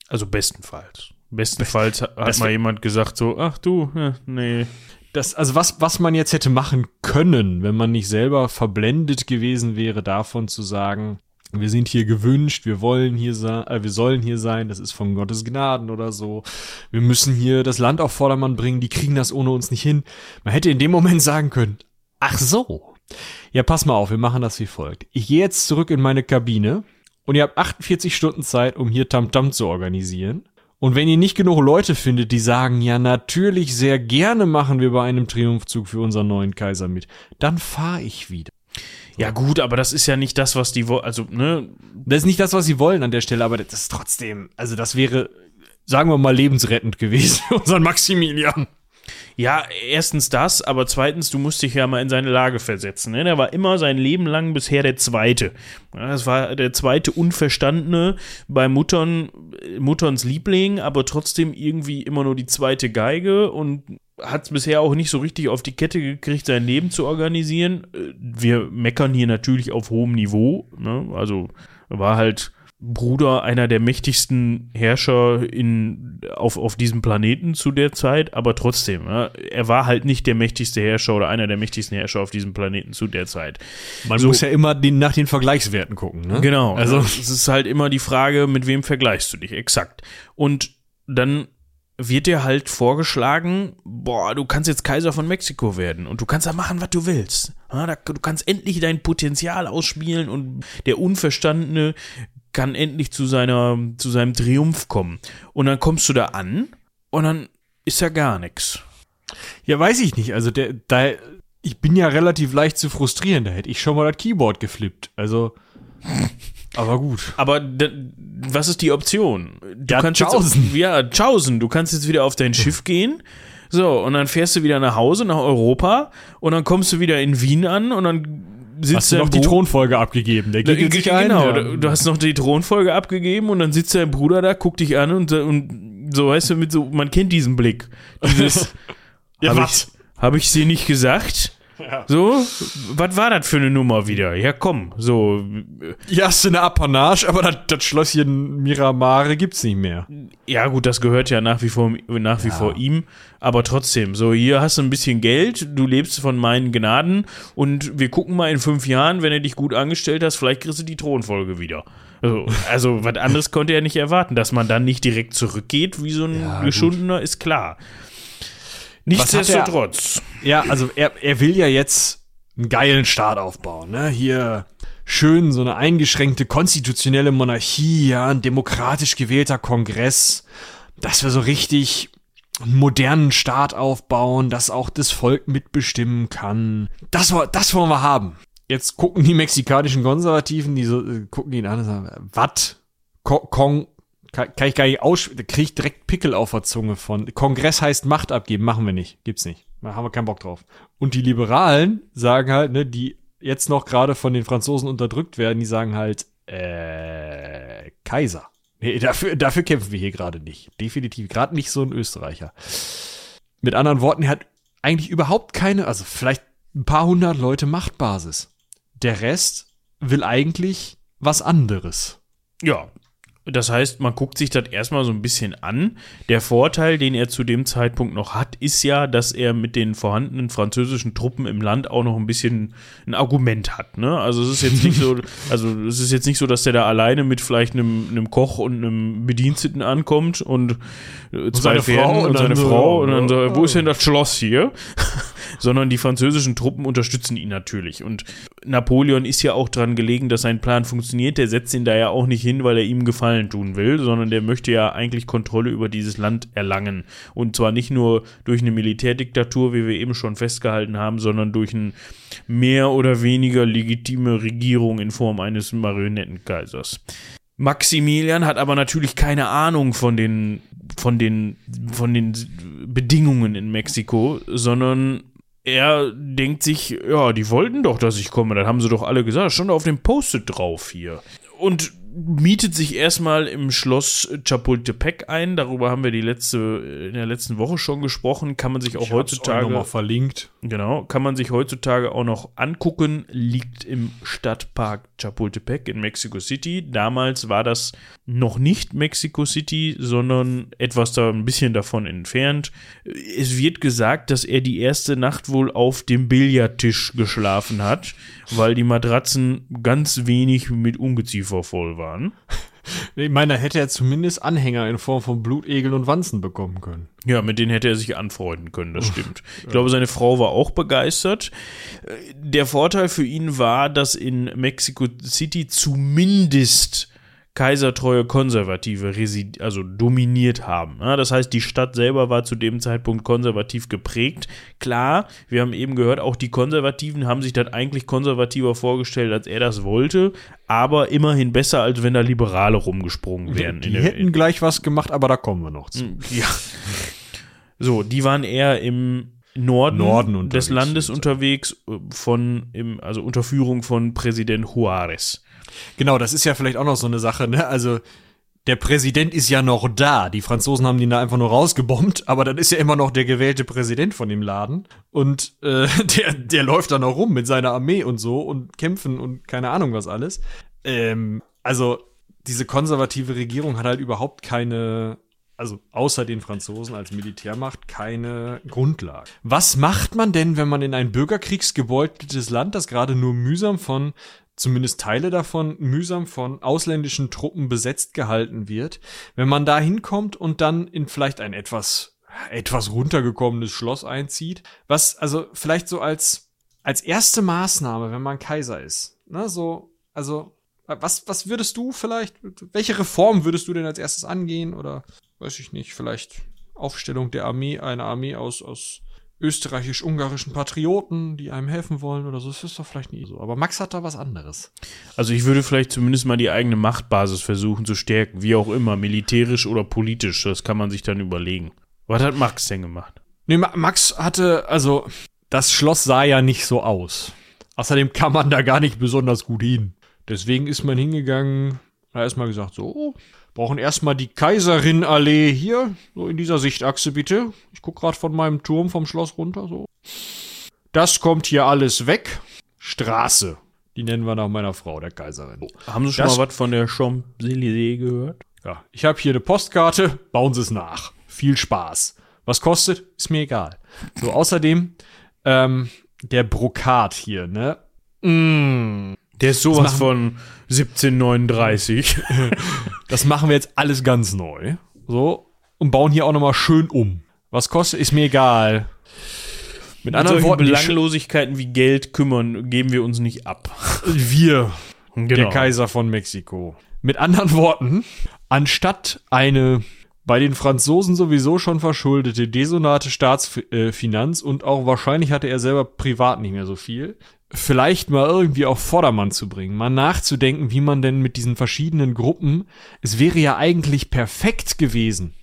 Also bestenfalls. Bestenfalls hat Das mal jemand gesagt so, ach du, nee. Das, also was, was man jetzt hätte machen können, wenn man nicht selber verblendet gewesen wäre, davon zu sagen, wir sind hier gewünscht, wir wollen hier sein, äh, wir sollen hier sein, das ist von Gottes Gnaden oder so. Wir müssen hier das Land auf Vordermann bringen, die kriegen das ohne uns nicht hin. Man hätte in dem Moment sagen können, ach so. Ja, pass mal auf, wir machen das wie folgt. Ich gehe jetzt zurück in meine Kabine und ihr habt 48 Stunden Zeit, um hier Tamtam zu organisieren. Und wenn ihr nicht genug Leute findet, die sagen, ja, natürlich sehr gerne machen wir bei einem Triumphzug für unseren neuen Kaiser mit, dann fahre ich wieder. Ja gut, aber das ist ja nicht das, was die, wo- also, ne, Das ist nicht das, was sie wollen an der Stelle, aber das ist trotzdem, also das wäre, sagen wir mal, lebensrettend gewesen für unseren Maximilian. Ja, erstens das, aber zweitens, du musst dich ja mal in seine Lage versetzen. Ne? Der war immer sein Leben lang bisher der Zweite. Das war der zweite Unverstandene bei Muttern, Mutterns Liebling, aber trotzdem irgendwie immer nur die zweite Geige und hat es bisher auch nicht so richtig auf die Kette gekriegt, sein Leben zu organisieren. Äh, Wir meckern hier natürlich auf hohem Niveau. Ne? Also war halt Bruder einer der mächtigsten Herrscher in, auf, auf diesem Planeten zu der Zeit, aber trotzdem, ja, er war halt nicht der mächtigste Herrscher oder einer der mächtigsten Herrscher auf diesem Planeten zu der Zeit. Man So. muss ja immer den, nach den Vergleichswerten gucken, ne? Genau. Also, Also es ist halt immer die Frage, mit wem vergleichst du dich, exakt. Und dann wird dir halt vorgeschlagen, boah, du kannst jetzt Kaiser von Mexiko werden und du kannst da machen, was du willst. Du kannst endlich dein Potenzial ausspielen und der Unverstandene kann endlich zu seiner, zu seinem Triumph kommen. Und dann kommst du da an und dann ist ja gar nichts. ja, weiß ich nicht. Also der, da, ich bin ja relativ leicht zu frustrieren. Da hätte ich schon mal das Keyboard geflippt. Also, aber gut. Aber was ist die Option? Du Ja, kannst tschaußen. Jetzt, ja, tschaußen. Du kannst jetzt wieder auf dein Schiff gehen. So, und dann fährst du wieder nach Hause, nach Europa. Und dann kommst du wieder in Wien an und dann sitzt Hast du noch die Bru- Thronfolge abgegeben? Der geht sich ein. Genau, ja. du, hast noch die Thronfolge abgegeben und dann sitzt dein Bruder da, guckt dich an und, und so, weißt du, mit so, man kennt diesen Blick. Dieses, Ja, habe was? hab ich sie nicht gesagt? So, was war das für eine Nummer wieder? Ja, komm, so, Hier hast du eine Apanage, aber das, Schlösschen Miramare gibt's nicht mehr. Ja, gut, das gehört ja nach wie vor, nach wie vor ihm. Aber trotzdem, so, hier hast du ein bisschen Geld, du lebst von meinen Gnaden und wir gucken mal in fünf Jahren, wenn du dich gut angestellt hast, vielleicht kriegst du die Thronfolge wieder. Also, also was anderes konnte er nicht erwarten. Dass man dann nicht direkt zurückgeht, wie so ein Ja, Geschundener, ist klar. Nichtsdestotrotz. Ja, also er, er will ja jetzt einen geilen Staat aufbauen, ne? Hier schön so eine eingeschränkte konstitutionelle Monarchie, ja, ein demokratisch gewählter Kongress, dass wir so richtig einen modernen Staat aufbauen, dass auch das Volk mitbestimmen kann. Das, das wollen wir haben. Jetzt gucken die mexikanischen Konservativen, die so, äh, gucken ihn an und sagen, was? Ko- Kong, kann, kann ich gar nicht aussprechen, da krieg ich direkt Pickel auf der Zunge von. Kongress heißt Macht abgeben, machen wir nicht, gibt's nicht. Da haben wir keinen Bock drauf. Und die Liberalen sagen halt, ne, die jetzt noch gerade von den Franzosen unterdrückt werden, die sagen halt, äh, Kaiser. Nee, dafür, dafür kämpfen wir hier gerade nicht. Definitiv. Gerade nicht so ein Österreicher. Mit anderen Worten, er hat eigentlich überhaupt keine, also vielleicht ein paar hundert Leute Machtbasis. Der Rest will eigentlich was anderes. Ja. Das heißt, man guckt sich das erstmal so ein bisschen an. Der Vorteil, den er zu dem Zeitpunkt noch hat, ist ja, dass er mit den vorhandenen französischen Truppen im Land auch noch ein bisschen ein Argument hat. Ne? Also es ist jetzt nicht so, also es ist jetzt nicht so, dass der da alleine mit vielleicht einem, einem Koch und einem Bediensteten ankommt und äh, zwei seine Frau Pferden und und, seine Frau und dann so, wo ist denn das Schloss hier? Sondern die französischen Truppen unterstützen ihn natürlich. Und Napoleon ist ja auch dran gelegen, dass sein Plan funktioniert. Der setzt ihn da ja auch nicht hin, weil er ihm Gefallen tun will, sondern der möchte ja eigentlich Kontrolle über dieses Land erlangen. Und zwar nicht nur durch eine Militärdiktatur, wie wir eben schon festgehalten haben, sondern durch eine mehr oder weniger legitime Regierung in Form eines Marionettenkaisers. Maximilian hat aber natürlich keine Ahnung von den, von den, von den Bedingungen in Mexiko, sondern er denkt sich, ja, die wollten doch, dass ich komme. Das haben sie doch alle gesagt. Stand auf dem Post-it drauf hier. Und mietet sich erstmal im Schloss Chapultepec ein. Darüber haben wir die letzte, in der letzten Woche schon gesprochen. Kann man sich auch Ich heutzutage. euch noch mal verlinkt. Genau, kann man sich heutzutage auch noch angucken. Liegt im Stadtpark Chapultepec in Mexico City. Damals war das noch nicht Mexico City, sondern etwas da ein bisschen davon entfernt. Es wird gesagt, dass er die erste Nacht wohl auf dem Billardtisch geschlafen hat, weil die Matratzen ganz wenig mit Ungeziefer voll waren. Ich meine, da hätte er zumindest Anhänger in Form von Blutegel und Wanzen bekommen können. Ja, mit denen hätte er sich anfreunden können, das stimmt. Ich glaube, seine Frau war auch begeistert. Der Vorteil für ihn war, dass in Mexico City zumindest kaisertreue Konservative also dominiert haben. Ja, das heißt, die Stadt selber war zu dem Zeitpunkt konservativ geprägt. Klar, wir haben eben gehört, auch die Konservativen haben sich das eigentlich konservativer vorgestellt, als er das wollte, aber immerhin besser, als wenn da Liberale rumgesprungen wären. Die der- hätten gleich was gemacht, aber da kommen wir noch zu. ja. So, die waren eher im Norden, Norden des Landes unterwegs, äh, von, im, also unter Führung von Präsident Juarez. Genau, das ist ja vielleicht auch noch so eine Sache, ne? Also, der Präsident ist ja noch da. Die Franzosen haben den da einfach nur rausgebombt, aber dann ist ja immer noch der gewählte Präsident von dem Laden. Und äh, der, der läuft da noch rum mit seiner Armee und so und kämpfen und keine Ahnung was alles. Ähm, also, diese konservative Regierung hat halt überhaupt keine, also außer den Franzosen als Militärmacht, keine Grundlage. Was macht man denn, wenn man in ein bürgerkriegsgebeuteltes Land, das gerade nur mühsam von zumindest Teile davon mühsam von ausländischen Truppen besetzt gehalten wird, wenn man da hinkommt und dann in vielleicht ein etwas etwas runtergekommenes Schloss einzieht, was also vielleicht so als als erste Maßnahme, wenn man Kaiser ist, ne, so also was was würdest du vielleicht welche Reform würdest du denn als erstes angehen oder weiß ich nicht, vielleicht Aufstellung der Armee, eine Armee aus aus österreichisch-ungarischen Patrioten, die einem helfen wollen oder so. Das ist doch vielleicht nie so. Aber Max hat da was anderes. Also ich würde vielleicht zumindest mal die eigene Machtbasis versuchen zu stärken, wie auch immer, militärisch oder politisch. Das kann man sich dann überlegen. Was hat Max denn gemacht? Nee, Ma Max hatte, also, das Schloss sah ja nicht so aus. Außerdem kann man da gar nicht besonders gut hin. Deswegen ist man hingegangen, da erstmal gesagt, so, brauchen erstmal die Kaiserin-Allee hier, so in dieser Sichtachse bitte. Ich guck gerade von meinem Turm vom Schloss runter, so. Das kommt hier alles weg. Straße. Die nennen wir nach meiner Frau, der Kaiserin. Haben Sie schon Das- mal was von der Champs-Élysées gehört? Ja, ich habe hier eine Postkarte, bauen Sie es nach. Viel Spaß. Was kostet? Ist mir egal. So, außerdem, ähm, der Brokat hier, ne? Mm, Der ist sowas von 1739. das machen wir jetzt alles ganz neu. So, und bauen hier auch nochmal schön um. Was kostet? Ist mir egal. Mit An anderen Worten, Belanglosigkeiten wie Geld kümmern, geben wir uns nicht ab. wir, der Genau. Kaiser von Mexiko. Mit anderen Worten, anstatt eine bei den Franzosen sowieso schon verschuldete, desolate Staatsfinanz und auch wahrscheinlich hatte er selber privat nicht mehr so viel, vielleicht mal irgendwie auf Vordermann zu bringen, mal nachzudenken, wie man denn mit diesen verschiedenen Gruppen, es wäre ja eigentlich perfekt gewesen,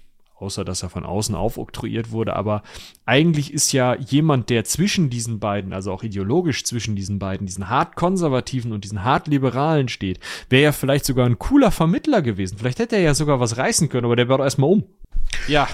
außer dass er von außen aufoktroyiert wurde, aber eigentlich ist ja jemand, der zwischen diesen beiden, also auch ideologisch zwischen diesen beiden, diesen hart konservativen und diesen hart liberalen steht, wäre ja vielleicht sogar ein cooler Vermittler gewesen. Vielleicht hätte er ja sogar was reißen können, aber der war doch erstmal um. Ja.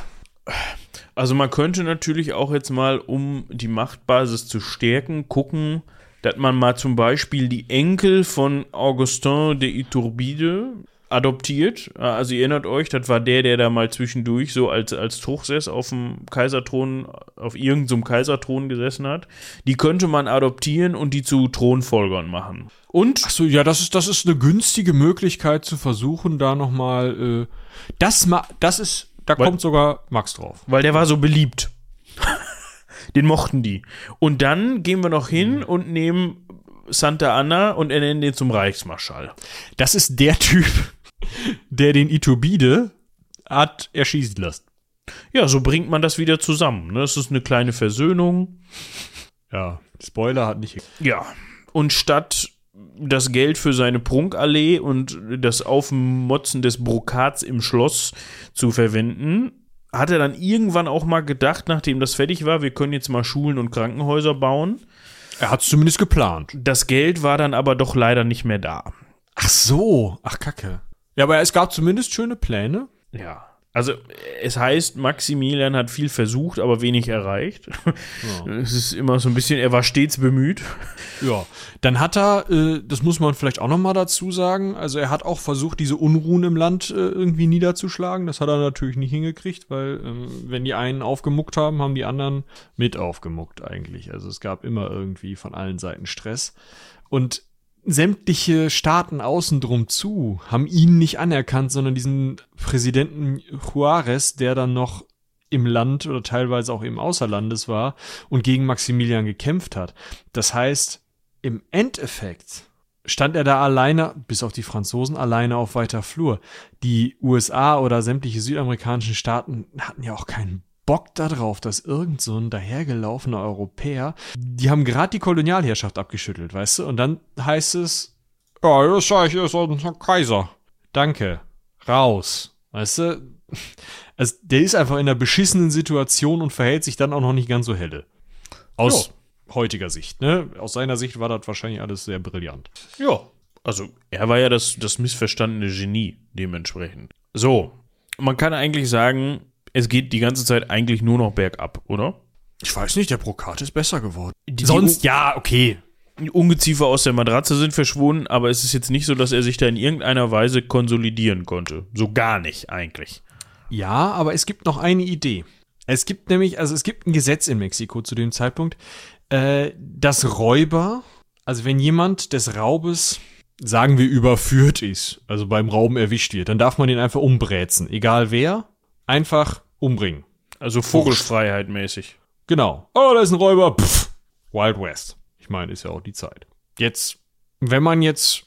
Also man könnte natürlich auch jetzt mal, um die Machtbasis zu stärken, gucken, dass man mal zum Beispiel die Enkel von Augustin de Iturbide adoptiert. Also ihr erinnert euch, das war der, der da mal zwischendurch so als, als Truchsess auf dem Kaiserthron, auf irgendeinem Kaiserthron gesessen hat. Die könnte man adoptieren und die zu Thronfolgern machen. Und Achso, ja, das ist, das ist eine günstige Möglichkeit zu versuchen, da nochmal, äh, das ma, das ist, da Weil- kommt sogar Max drauf. weil der war so beliebt. Den mochten die. Und dann gehen wir noch hin und nehmen Santa Anna und ernennen den zum Reichsmarschall. Das ist der Typ, der den Iturbide hat erschießen lassen. Ja, so bringt man das wieder zusammen. Ne? Das ist eine kleine Versöhnung. Ja, Spoiler hat nicht. Ja. Und statt das Geld für seine Prunkallee und das Aufmotzen des Brokats im Schloss zu verwenden, hat er dann irgendwann auch mal gedacht, nachdem das fertig war, wir können jetzt mal Schulen und Krankenhäuser bauen. Er hat es zumindest geplant. Das Geld war dann aber doch leider nicht mehr da. Ach so, ach Kacke. Ja, aber es gab zumindest schöne Pläne. Ja. Also es heißt, Maximilian hat viel versucht, aber wenig erreicht. Ja. Es ist immer so ein bisschen, er war stets bemüht. Ja, dann hat er, äh, das muss man vielleicht auch noch mal dazu sagen, also er hat auch versucht, diese Unruhen im Land äh, irgendwie niederzuschlagen. Das hat er natürlich nicht hingekriegt, weil äh, wenn die einen aufgemuckt haben, haben die anderen mit aufgemuckt eigentlich. Also es gab immer irgendwie von allen Seiten Stress. Und sämtliche Staaten außen drum zu haben ihn nicht anerkannt, sondern diesen Präsidenten Juarez, der dann noch im Land oder teilweise auch im Außerlandes war und gegen Maximilian gekämpft hat. Das heißt, im Endeffekt stand er da alleine, bis auf die Franzosen, alleine auf weiter Flur. Die USA oder sämtliche südamerikanischen Staaten hatten ja auch keinen Bock darauf, dass irgend so ein dahergelaufener Europäer, die haben gerade die Kolonialherrschaft abgeschüttelt, weißt du? Und dann heißt es, ja, das sag ich, ist ein Kaiser. Danke. Raus. Weißt du? Also, der ist einfach in einer beschissenen Situation und verhält sich dann auch noch nicht ganz so helle. Aus jo. heutiger Sicht, ne? Aus seiner Sicht war das wahrscheinlich alles sehr brillant. Ja. Also, er war ja das, das missverstandene Genie, dementsprechend. So. Man kann eigentlich sagen, es geht die ganze Zeit eigentlich nur noch bergab, oder? Ich weiß nicht, der Brokat ist besser geworden. Die, Sonst, die, ja, okay. Die Ungeziefer aus der Matratze sind verschwunden, aber es ist jetzt nicht so, dass er sich da in irgendeiner Weise konsolidieren konnte. So gar nicht eigentlich. Ja, aber es gibt noch eine Idee. Es gibt nämlich, also es gibt ein Gesetz in Mexiko zu dem Zeitpunkt, äh, dass Räuber, also wenn jemand des Raubes, sagen wir, überführt ist, also beim Rauben erwischt wird, dann darf man den einfach umbräzen. Egal wer, einfach umbringen. Also Vogelfreiheit mäßig. Genau. Oh, da ist ein Räuber. Pff, Wild West. Ich meine, ist ja auch die Zeit. Jetzt, wenn man jetzt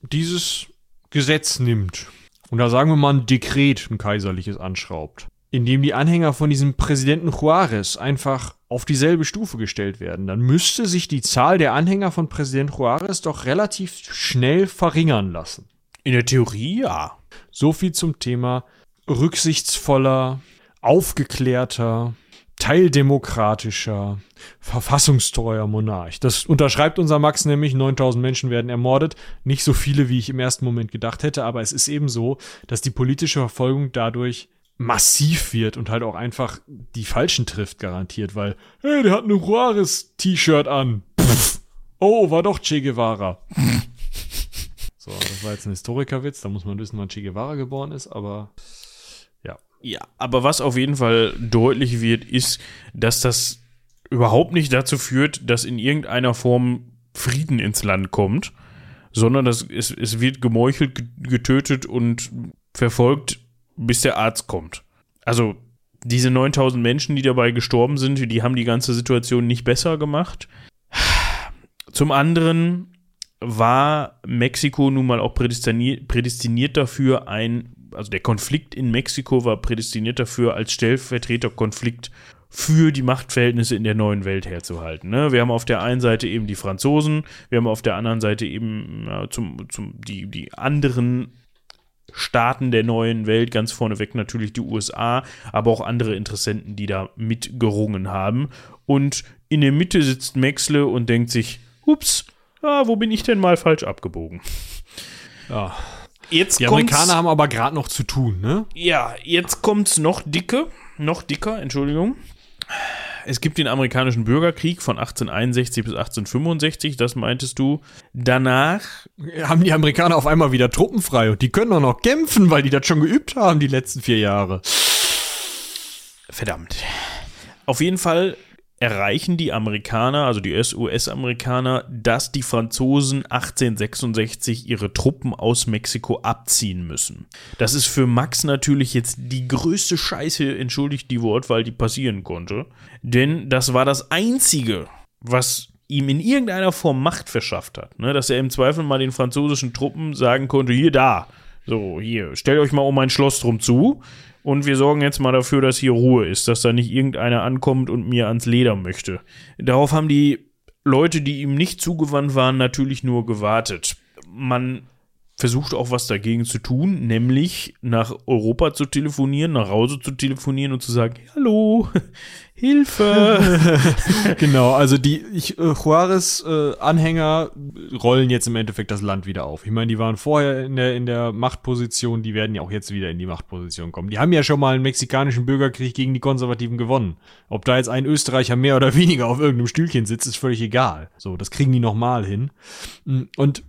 dieses Gesetz nimmt und da sagen wir mal ein Dekret, ein kaiserliches anschraubt, in dem die Anhänger von diesem Präsidenten Juarez einfach auf dieselbe Stufe gestellt werden, dann müsste sich die Zahl der Anhänger von Präsident Juarez doch relativ schnell verringern lassen. In der Theorie ja. So viel zum Thema rücksichtsvoller, aufgeklärter, teildemokratischer, verfassungstreuer Monarch. Das unterschreibt unser Max nämlich. 9000 Menschen werden ermordet. Nicht so viele, wie ich im ersten Moment gedacht hätte, aber es ist eben so, dass die politische Verfolgung dadurch massiv wird und halt auch einfach die Falschen trifft, garantiert, weil, hey, der hat ein Juarez-T-Shirt an. Pff. Oh, war doch Che Guevara. so, das war jetzt ein Historikerwitz, da muss man wissen, wann Che Guevara geboren ist, aber ja, aber was auf jeden Fall deutlich wird, ist, dass das überhaupt nicht dazu führt, dass in irgendeiner Form Frieden ins Land kommt, sondern dass es, es wird gemeuchelt, getötet und verfolgt, bis der Arzt kommt. Also diese 9000 Menschen, die dabei gestorben sind, die haben die ganze Situation nicht besser gemacht. Zum anderen war Mexiko nun mal auch prädestiniert, prädestiniert dafür, ein also der Konflikt in Mexiko war prädestiniert dafür, als Stellvertreterkonflikt für die Machtverhältnisse in der neuen Welt herzuhalten. Ne? Wir haben auf der einen Seite eben die Franzosen, wir haben auf der anderen Seite eben ja, zum, zum, die, die anderen Staaten der neuen Welt, ganz vorneweg natürlich die USA, aber auch andere Interessenten, die da mitgerungen haben. Und in der Mitte sitzt Maxle und denkt sich, ups, ah, wo bin ich denn mal falsch abgebogen? Ja. Jetzt die Amerikaner haben aber gerade noch zu tun, ne? Ja, jetzt kommt's noch dicke, noch dicker, Entschuldigung. Es gibt den amerikanischen Bürgerkrieg von 1861 bis 1865, das meintest du. Danach haben die Amerikaner auf einmal wieder Truppen frei und die können auch noch kämpfen, weil die das schon geübt haben die letzten vier Jahre. Verdammt. Auf jeden Fall erreichen die Amerikaner, also die US-Amerikaner, dass die Franzosen 1866 ihre Truppen aus Mexiko abziehen müssen. Das ist für Max natürlich jetzt die größte Scheiße, entschuldigt die Wortwahl, die passieren konnte. Denn das war das Einzige, was ihm in irgendeiner Form Macht verschafft hat. Ne? Dass er im Zweifel mal den französischen Truppen sagen konnte, hier, da, so, hier, stellt euch mal um mein Schloss drum zu und wir sorgen jetzt mal dafür, dass hier Ruhe ist, dass da nicht irgendeiner ankommt und mir ans Leder möchte. Darauf haben die Leute, die ihm nicht zugewandt waren, natürlich nur gewartet. Man versucht auch was dagegen zu tun, nämlich nach Europa zu telefonieren, nach Hause zu telefonieren und zu sagen, hallo, Hilfe. genau, also die ich, äh, Juarez äh, Anhänger rollen jetzt im Endeffekt das Land wieder auf. Ich meine, die waren vorher in der in der Machtposition, die werden ja auch jetzt wieder in die Machtposition kommen. Die haben ja schon mal einen mexikanischen Bürgerkrieg gegen die Konservativen gewonnen. Ob da jetzt ein Österreicher mehr oder weniger auf irgendeinem Stühlchen sitzt, ist völlig egal. So, das kriegen die nochmal hin. Und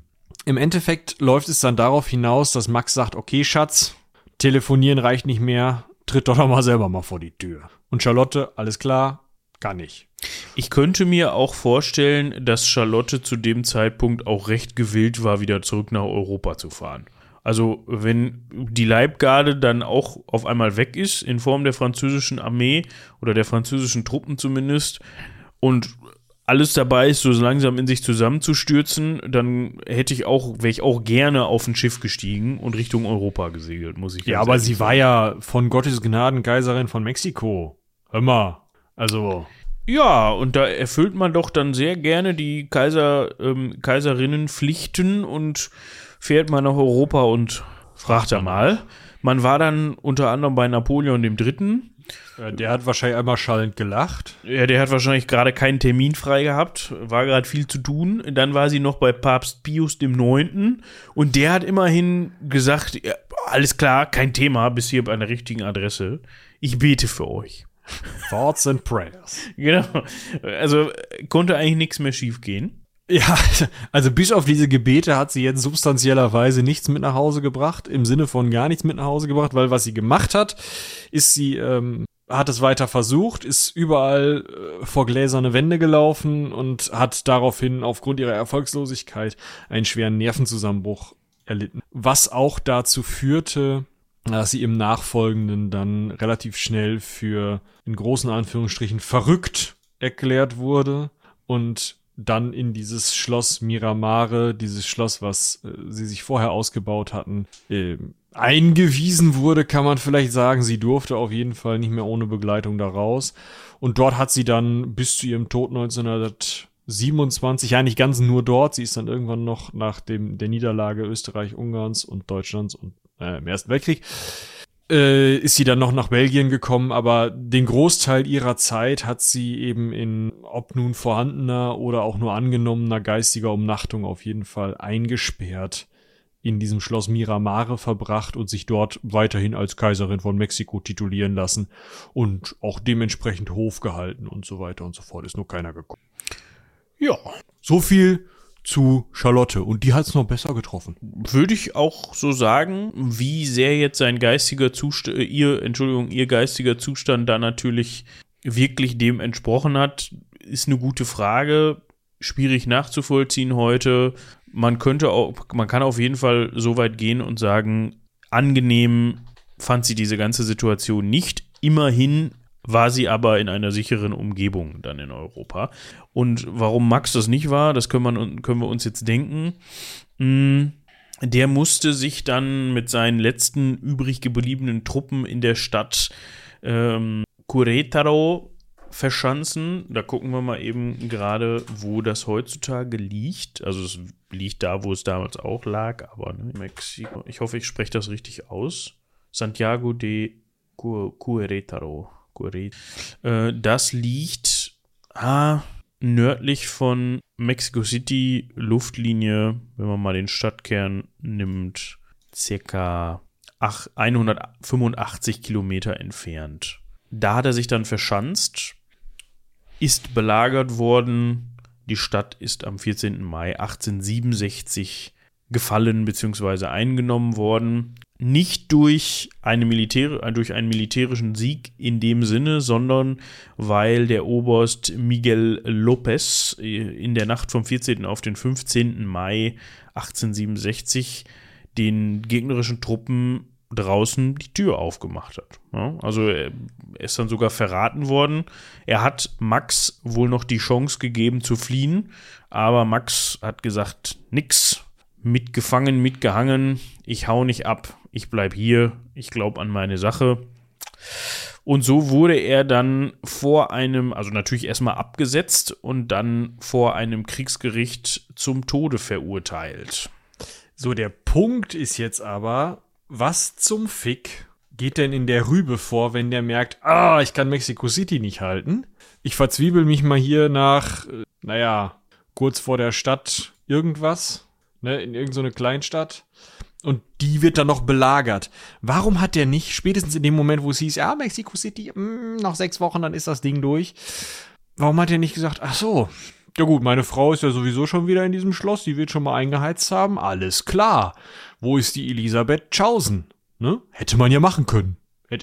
im Endeffekt läuft es dann darauf hinaus, dass Max sagt, okay, Schatz, telefonieren reicht nicht mehr, tritt doch noch mal selber mal vor die Tür. Und Charlotte, alles klar, kann ich. Ich könnte mir auch vorstellen, dass Charlotte zu dem Zeitpunkt auch recht gewillt war, wieder zurück nach Europa zu fahren. Also wenn die Leibgarde dann auch auf einmal weg ist, in Form der französischen Armee oder der französischen Truppen zumindest, und alles dabei ist, so langsam in sich zusammenzustürzen, dann hätte ich auch, wäre ich auch gerne auf ein Schiff gestiegen und Richtung Europa gesegelt, muss ich Ja, aber sie sagen. war ja von Gottes Gnaden Kaiserin von Mexiko. Hör mal. Also. Ja, und da erfüllt man doch dann sehr gerne die Kaiser, ähm, Kaiserinnenpflichten und fährt mal nach Europa und fragt da mal. Man war dann unter anderem bei Napoleon III. Der hat wahrscheinlich einmal schallend gelacht. Ja, der hat wahrscheinlich gerade keinen Termin frei gehabt, war gerade viel zu tun. Dann war sie noch bei Papst Pius IX. Und der hat immerhin gesagt, ja, alles klar, kein Thema, bis hier bei einer richtigen Adresse. Ich bete für euch. Thoughts and Prayers. Genau. Also konnte eigentlich nichts mehr schiefgehen. Ja, also bis auf diese Gebete hat sie jetzt substanziellerweise nichts mit nach Hause gebracht, im Sinne von gar nichts mit nach Hause gebracht, weil was sie gemacht hat, ist sie ähm, hat es weiter versucht, ist überall äh, vor gläserne Wände gelaufen und hat daraufhin aufgrund ihrer Erfolgslosigkeit einen schweren Nervenzusammenbruch erlitten. Was auch dazu führte, dass sie im Nachfolgenden dann relativ schnell für in großen Anführungsstrichen verrückt erklärt wurde und dann in dieses Schloss Miramare, dieses Schloss, was äh, sie sich vorher ausgebaut hatten, äh, eingewiesen wurde, kann man vielleicht sagen. Sie durfte auf jeden Fall nicht mehr ohne Begleitung da raus. Und dort hat sie dann bis zu ihrem Tod 1927, ja nicht ganz nur dort, sie ist dann irgendwann noch nach dem, der Niederlage Österreich, Ungarns und Deutschlands und äh, im Ersten Weltkrieg, äh, ist sie dann noch nach Belgien gekommen, aber den Großteil ihrer Zeit hat sie eben in, ob nun vorhandener oder auch nur angenommener geistiger Umnachtung auf jeden Fall eingesperrt in diesem Schloss Miramare verbracht und sich dort weiterhin als Kaiserin von Mexiko titulieren lassen und auch dementsprechend Hof gehalten und so weiter und so fort. Ist nur keiner gekommen. Ja, so viel zu Charlotte und die hat es noch besser getroffen. Würde ich auch so sagen, wie sehr jetzt sein geistiger Zustand, äh, ihr, Entschuldigung, ihr geistiger Zustand da natürlich wirklich dem entsprochen hat, ist eine gute Frage. Schwierig nachzuvollziehen heute man könnte auch, man kann auf jeden Fall so weit gehen und sagen, angenehm fand sie diese ganze Situation nicht. Immerhin war sie aber in einer sicheren Umgebung dann in Europa. Und warum Max das nicht war, das können, man, können wir uns jetzt denken. Hm, der musste sich dann mit seinen letzten übrig gebliebenen Truppen in der Stadt ähm, Curetaro verschanzen. Da gucken wir mal eben gerade, wo das heutzutage liegt. Also es liegt da, wo es damals auch lag, aber ne, Mexiko. Ich hoffe, ich spreche das richtig aus. Santiago de Querétaro. Äh, das liegt ah, nördlich von Mexico City, Luftlinie, wenn man mal den Stadtkern nimmt, circa 185 Kilometer entfernt. Da hat er sich dann verschanzt ist belagert worden. Die Stadt ist am 14. Mai 1867 gefallen bzw. eingenommen worden. Nicht durch, eine Militär, durch einen militärischen Sieg in dem Sinne, sondern weil der Oberst Miguel López in der Nacht vom 14. auf den 15. Mai 1867 den gegnerischen Truppen draußen die Tür aufgemacht hat. Ja, also er ist dann sogar verraten worden. Er hat Max wohl noch die Chance gegeben zu fliehen, aber Max hat gesagt, nix, mitgefangen, mitgehangen, ich hau nicht ab, ich bleib hier, ich glaube an meine Sache. Und so wurde er dann vor einem, also natürlich erstmal abgesetzt und dann vor einem Kriegsgericht zum Tode verurteilt. So, der Punkt ist jetzt aber, was zum Fick geht denn in der Rübe vor, wenn der merkt, ah, ich kann Mexico City nicht halten? Ich verzwiebel mich mal hier nach, äh, naja, kurz vor der Stadt irgendwas, ne, in irgendeine Kleinstadt. Und die wird dann noch belagert. Warum hat der nicht, spätestens in dem Moment, wo es hieß, ja, Mexico City, mh, mm, noch sechs Wochen, dann ist das Ding durch. Warum hat er nicht gesagt, ach so, ja gut, meine Frau ist ja sowieso schon wieder in diesem Schloss, die wird schon mal eingeheizt haben, alles klar. Wo ist die Elisabeth Chausen? Ne? Hätte man ja machen können.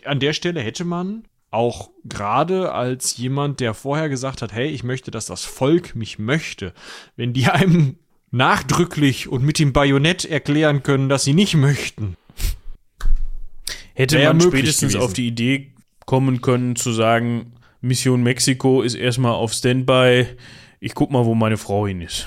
An der Stelle hätte man auch gerade als jemand, der vorher gesagt hat, hey, ich möchte, dass das Volk mich möchte, wenn die einem nachdrücklich und mit dem Bajonett erklären können, dass sie nicht möchten. Hätte man spätestens gewesen. auf die Idee kommen können zu sagen, Mission Mexiko ist erstmal auf Standby, ich guck mal, wo meine Frau hin ist.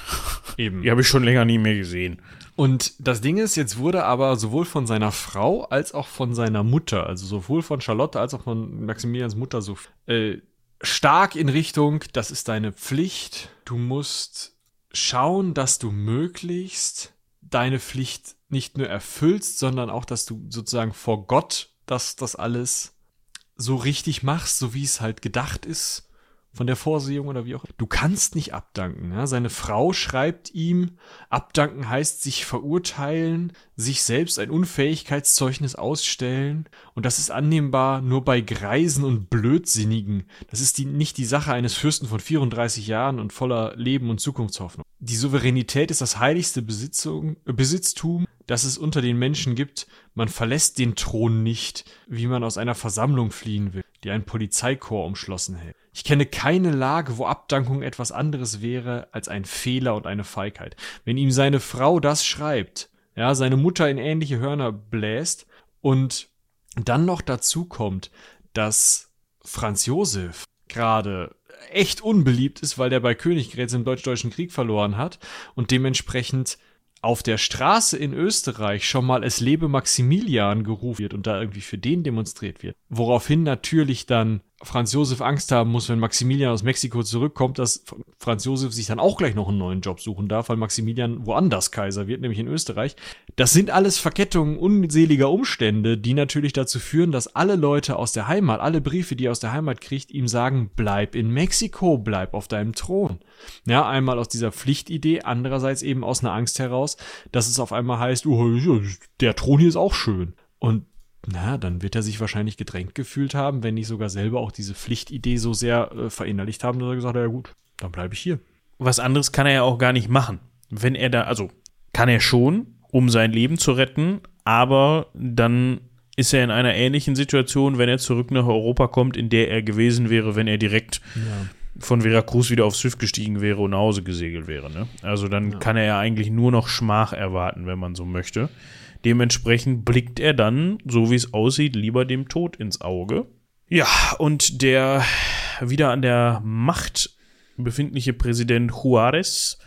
Eben. Die habe ich schon länger nie mehr gesehen. Und das Ding ist, jetzt wurde aber sowohl von seiner Frau als auch von seiner Mutter, also sowohl von Charlotte als auch von Maximilians Mutter, so äh, stark in Richtung, das ist deine Pflicht. Du musst schauen, dass du möglichst deine Pflicht nicht nur erfüllst, sondern auch, dass du sozusagen vor Gott das, das alles so richtig machst, so wie es halt gedacht ist von der Vorsehung oder wie auch. Du kannst nicht abdanken. Ja? Seine Frau schreibt ihm, abdanken heißt sich verurteilen, sich selbst ein Unfähigkeitszeugnis ausstellen. Und das ist annehmbar nur bei Greisen und Blödsinnigen. Das ist die, nicht die Sache eines Fürsten von 34 Jahren und voller Leben und Zukunftshoffnung. Die Souveränität ist das heiligste Besitzung, äh, Besitztum, das es unter den Menschen gibt. Man verlässt den Thron nicht, wie man aus einer Versammlung fliehen will, die ein Polizeikorps umschlossen hält. Ich kenne keine Lage, wo Abdankung etwas anderes wäre als ein Fehler und eine Feigheit. Wenn ihm seine Frau das schreibt, ja, seine Mutter in ähnliche Hörner bläst und dann noch dazu kommt, dass Franz Josef gerade echt unbeliebt ist, weil der bei Königgrätz im Deutsch-Deutschen Krieg verloren hat und dementsprechend auf der Straße in Österreich schon mal es lebe Maximilian gerufen wird und da irgendwie für den demonstriert wird. Woraufhin natürlich dann Franz Josef Angst haben muss, wenn Maximilian aus Mexiko zurückkommt, dass Franz Josef sich dann auch gleich noch einen neuen Job suchen darf, weil Maximilian woanders Kaiser wird, nämlich in Österreich. Das sind alles Verkettungen unseliger Umstände, die natürlich dazu führen, dass alle Leute aus der Heimat, alle Briefe, die er aus der Heimat kriegt, ihm sagen, bleib in Mexiko, bleib auf deinem Thron. Ja, einmal aus dieser Pflichtidee, andererseits eben aus einer Angst heraus, dass es auf einmal heißt, oh, der Thron hier ist auch schön. Und na, dann wird er sich wahrscheinlich gedrängt gefühlt haben, wenn nicht sogar selber auch diese Pflichtidee so sehr äh, verinnerlicht haben, dass er gesagt hat, ja gut, dann bleibe ich hier. Was anderes kann er ja auch gar nicht machen. Wenn er da, also kann er schon, um sein Leben zu retten, aber dann ist er in einer ähnlichen Situation, wenn er zurück nach Europa kommt, in der er gewesen wäre, wenn er direkt ja. von Veracruz wieder aufs Schiff gestiegen wäre und nach Hause gesegelt wäre. Ne? Also dann ja. kann er ja eigentlich nur noch Schmach erwarten, wenn man so möchte. Dementsprechend blickt er dann, so wie es aussieht, lieber dem Tod ins Auge. Ja, und der wieder an der Macht befindliche Präsident Juarez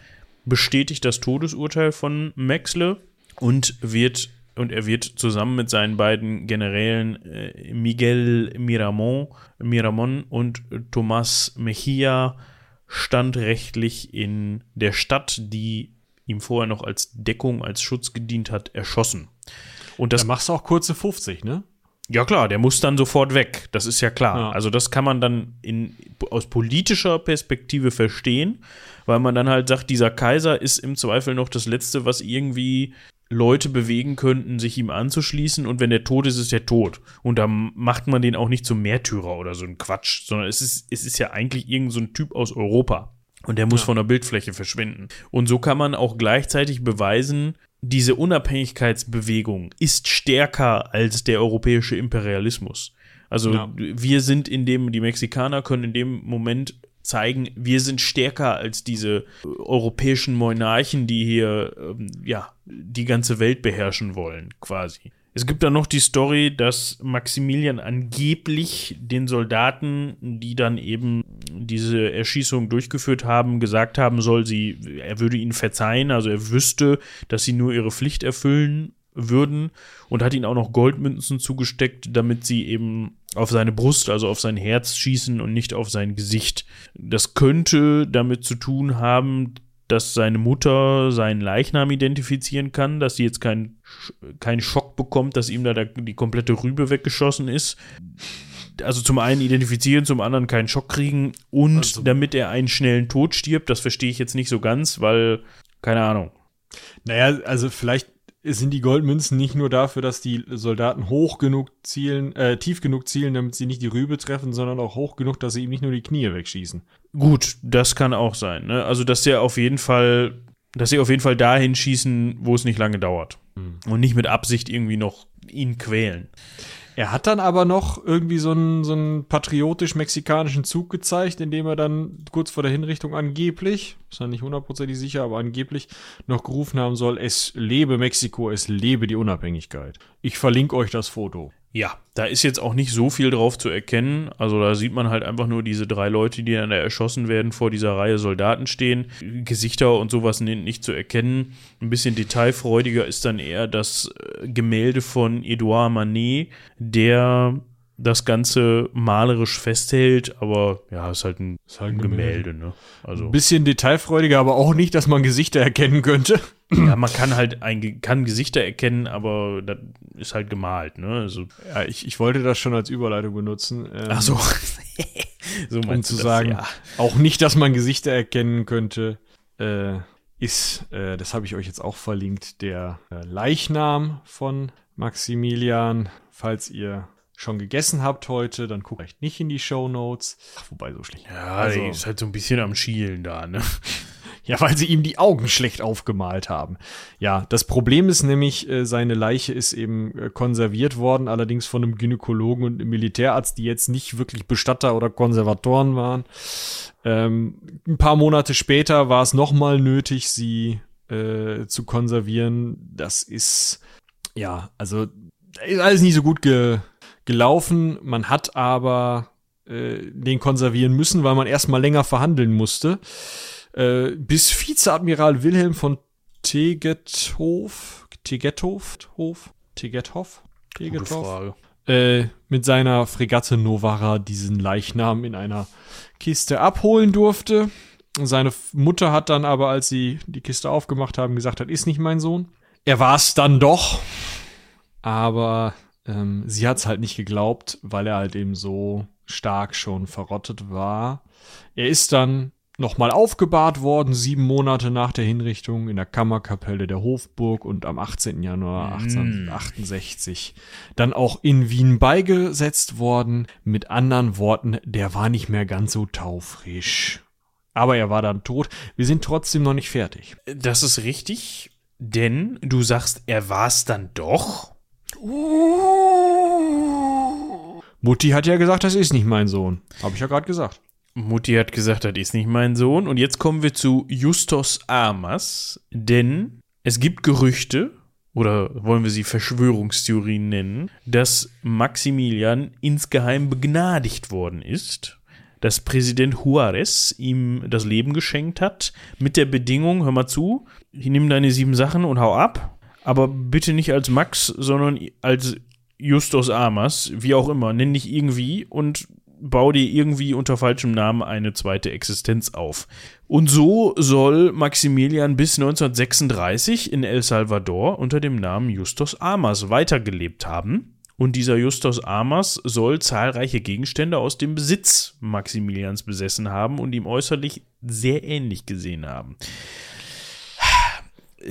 bestätigt das Todesurteil von Maxle und wird und er wird zusammen mit seinen beiden Generälen äh, Miguel Miramon, Miramon und Tomás Mejia standrechtlich in der Stadt, die ihm vorher noch als Deckung, als Schutz gedient hat, erschossen. Und das da machst du auch kurze 50, ne? Ja klar, der muss dann sofort weg. Das ist ja klar. Ja. Also das kann man dann in, aus politischer Perspektive verstehen, weil man dann halt sagt, dieser Kaiser ist im Zweifel noch das Letzte, was irgendwie Leute bewegen könnten, sich ihm anzuschließen. Und wenn der tot ist, ist er tot. Und da macht man den auch nicht zum Märtyrer oder so ein Quatsch, sondern es ist, es ist ja eigentlich irgendein so Typ aus Europa. Und der muss ja. von der Bildfläche verschwinden. Und so kann man auch gleichzeitig beweisen, diese Unabhängigkeitsbewegung ist stärker als der europäische Imperialismus. Also ja. wir sind in dem, die Mexikaner können in dem Moment zeigen, wir sind stärker als diese europäischen Monarchen, die hier ähm, ja die ganze Welt beherrschen wollen, quasi. Es gibt dann noch die Story, dass Maximilian angeblich den Soldaten, die dann eben diese Erschießung durchgeführt haben, gesagt haben soll, sie, er würde ihnen verzeihen, also er wüsste, dass sie nur ihre Pflicht erfüllen würden und hat ihnen auch noch Goldmünzen zugesteckt, damit sie eben auf seine Brust, also auf sein Herz schießen und nicht auf sein Gesicht. Das könnte damit zu tun haben, dass seine Mutter seinen Leichnam identifizieren kann, dass sie jetzt keinen kein Schock bekommt, dass ihm da der, die komplette Rübe weggeschossen ist. Also zum einen identifizieren, zum anderen keinen Schock kriegen und Also- damit er einen schnellen Tod stirbt, das verstehe ich jetzt nicht so ganz, weil, keine Ahnung. Naja, also vielleicht sind die Goldmünzen nicht nur dafür, dass die Soldaten hoch genug zielen, äh, tief genug zielen, damit sie nicht die Rübe treffen, sondern auch hoch genug, dass sie ihm nicht nur die Knie wegschießen. Gut, das kann auch sein. Ne? Also, dass er auf jeden Fall, dass sie auf jeden Fall dahin schießen, wo es nicht lange dauert. Und nicht mit Absicht irgendwie noch ihn quälen. Er hat dann aber noch irgendwie so einen, so einen patriotisch-mexikanischen Zug gezeigt, indem er dann kurz vor der Hinrichtung angeblich, ist ja nicht hundertprozentig sicher, aber angeblich noch gerufen haben soll, es lebe Mexiko, es lebe die Unabhängigkeit. Ich verlinke euch das Foto. Ja, da ist jetzt auch nicht so viel drauf zu erkennen. Also da sieht man halt einfach nur diese drei Leute, die dann da erschossen werden, vor dieser Reihe Soldaten stehen. Gesichter und sowas nicht zu erkennen. Ein bisschen detailfreudiger ist dann eher das äh, Gemälde von Edouard Manet, der das Ganze malerisch festhält, aber ja, ist halt ein, halt ein Gemälde, ne? Also Ein bisschen detailfreudiger, aber auch nicht, dass man Gesichter erkennen könnte. ja, man kann halt ein, kann Gesichter erkennen, aber das ist halt gemalt, ne? Also, Ja, ich, ich wollte das schon als Überleitung benutzen. ähm, ach so. so um zu das, sagen, ja. auch nicht, dass man Gesichter erkennen könnte, äh, ist, äh, das habe ich euch jetzt auch verlinkt, der äh, Leichnam von Maximilian. Falls ihr schon gegessen habt heute, dann guckt vielleicht nicht in die Show Notes. Ach, wobei so schlecht. Ja, also, ist halt so ein bisschen am Schielen da, ne? ja, weil sie ihm die Augen schlecht aufgemalt haben. Ja, das Problem ist nämlich, äh, seine Leiche ist eben äh, konserviert worden, allerdings von einem Gynäkologen und einem Militärarzt, die jetzt nicht wirklich Bestatter oder Konservatoren waren. Ähm, ein paar Monate später war es nochmal nötig, sie äh, zu konservieren. Das ist, ja, also ist alles nicht so gut ge gelaufen. Man hat aber äh, den konservieren müssen, weil man erstmal länger verhandeln musste. Äh, bis Vizeadmiral Wilhelm von Tegethof, Tegethof, Hof, Tegethof, Tegethof, äh, mit seiner Fregatte Novara diesen Leichnam in einer Kiste abholen durfte. Seine Mutter hat dann aber, als sie die Kiste aufgemacht haben, gesagt, das ist nicht mein Sohn. Er war es dann doch, aber ähm, sie hat es halt nicht geglaubt, weil er halt eben so stark schon verrottet war. Er ist dann nochmal aufgebahrt worden, sieben Monate nach der Hinrichtung in der Kammerkapelle der Hofburg und am 18. Januar 1868 dann auch in Wien beigesetzt worden. Mit anderen Worten, der war nicht mehr ganz so taufrisch. Aber er war dann tot. Wir sind trotzdem noch nicht fertig. Das ist richtig, denn du sagst, er war es dann doch. Mutti hat ja gesagt, das ist nicht mein Sohn. Habe ich ja gerade gesagt. Mutti hat gesagt, das ist nicht mein Sohn. Und jetzt kommen wir zu Justus Amas, denn es gibt Gerüchte, oder wollen wir sie Verschwörungstheorien nennen, dass Maximilian insgeheim begnadigt worden ist, dass Präsident Juarez ihm das Leben geschenkt hat, mit der Bedingung, hör mal zu, ich nimm deine sieben Sachen und hau ab, aber bitte nicht als Max, sondern als Justus Amas, wie auch immer, nenn dich irgendwie und bau dir irgendwie unter falschem Namen eine zweite Existenz auf. Und so soll Maximilian bis 1936 in El Salvador unter dem Namen Justus Amas weitergelebt haben. Und dieser Justus Amas soll zahlreiche Gegenstände aus dem Besitz Maximilians besessen haben und ihm äußerlich sehr ähnlich gesehen haben.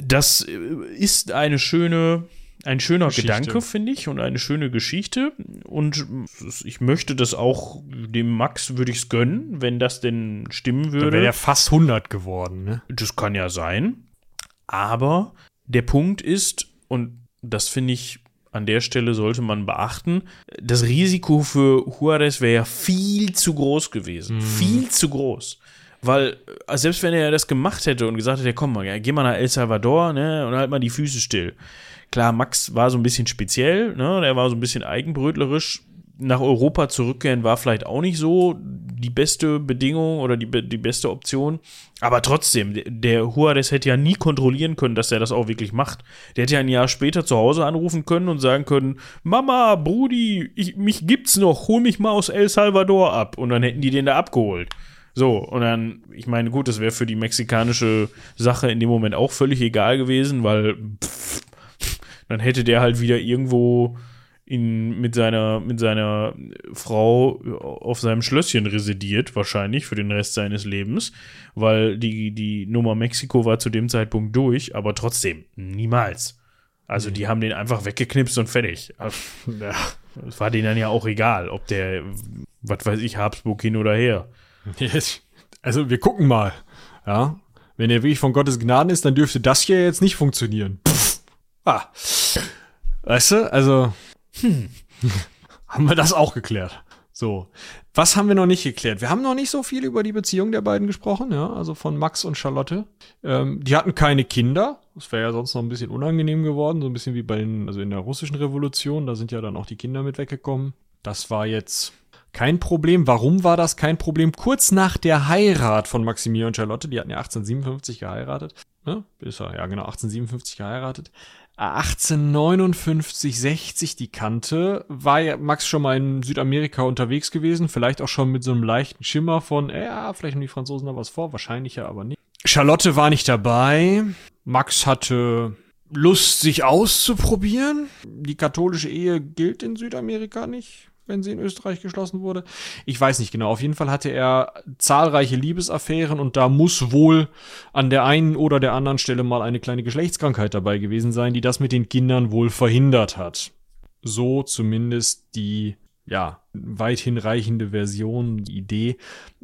Das äh, ist eine schöne, ein schöner Geschichte. Gedanke, finde ich, und eine schöne Geschichte. Und ich möchte das auch, dem Max würde ich es gönnen, wenn das denn stimmen würde. wäre er fast 100 geworden, ne? Das kann ja sein. Aber der Punkt ist, und das finde ich an der Stelle sollte man beachten, das Risiko für Juarez wäre ja viel zu groß gewesen. Viel zu groß. Weil, äh, selbst wenn er das gemacht hätte und gesagt hätte, komm mal, ja, geh mal nach El Salvador, ne, und halt mal die Füße still. Klar, Max war so ein bisschen speziell, ne, der war so ein bisschen eigenbrötlerisch. Nach Europa zurückkehren war vielleicht auch nicht so die beste Bedingung oder die, die beste Option. Aber trotzdem, der- der Juarez hätte ja nie kontrollieren können, dass er das auch wirklich macht. Der hätte ja ein Jahr später zu Hause anrufen können und sagen können, Mama, Brudi, ich, mich gibt's noch, hol mich mal aus El Salvador ab. Und dann hätten die den da abgeholt. So, und dann, ich meine, gut, das wäre für die mexikanische Sache in dem Moment auch völlig egal gewesen, weil pff, dann hätte der halt wieder irgendwo in, mit, seiner, mit seiner Frau auf seinem Schlösschen residiert, wahrscheinlich für den Rest seines Lebens, weil die, die Nummer Mexiko war zu dem Zeitpunkt durch, aber trotzdem, niemals. Also die haben den einfach weggeknipst und fertig. Ja. Es war denen dann ja auch egal, ob der, was weiß ich, Habsburg hin oder her. Also wir gucken mal. Ja, wenn er wirklich von Gottes Gnaden ist, dann dürfte das hier jetzt nicht funktionieren. Pff. Ah. Weißt du, also hm. haben wir das auch geklärt. So. Was haben wir noch nicht geklärt? Wir haben noch nicht so viel über die Beziehung der beiden gesprochen, ja, also von Max und Charlotte. Ähm, die hatten keine Kinder. Das wäre ja sonst noch ein bisschen unangenehm geworden, so ein bisschen wie bei den, also in der russischen Revolution, da sind ja dann auch die Kinder mit weggekommen. Das war jetzt kein Problem. Warum war das kein Problem? Kurz nach der Heirat von Maximilian und Charlotte, die hatten ja 1857 geheiratet, ne? Ist er, ja genau, 1857 geheiratet. 1859, 60 die Kante. War ja Max schon mal in Südamerika unterwegs gewesen, vielleicht auch schon mit so einem leichten Schimmer von, äh, ja, vielleicht haben die Franzosen da was vor, wahrscheinlich ja aber nicht. Charlotte war nicht dabei. Max hatte Lust, sich auszuprobieren. Die katholische Ehe gilt in Südamerika nicht wenn sie in Österreich geschlossen wurde. Ich weiß nicht genau. Auf jeden Fall hatte er zahlreiche Liebesaffären und da muss wohl an der einen oder der anderen Stelle mal eine kleine Geschlechtskrankheit dabei gewesen sein, die das mit den Kindern wohl verhindert hat. So zumindest die ja, weithin reichende Version, die Idee.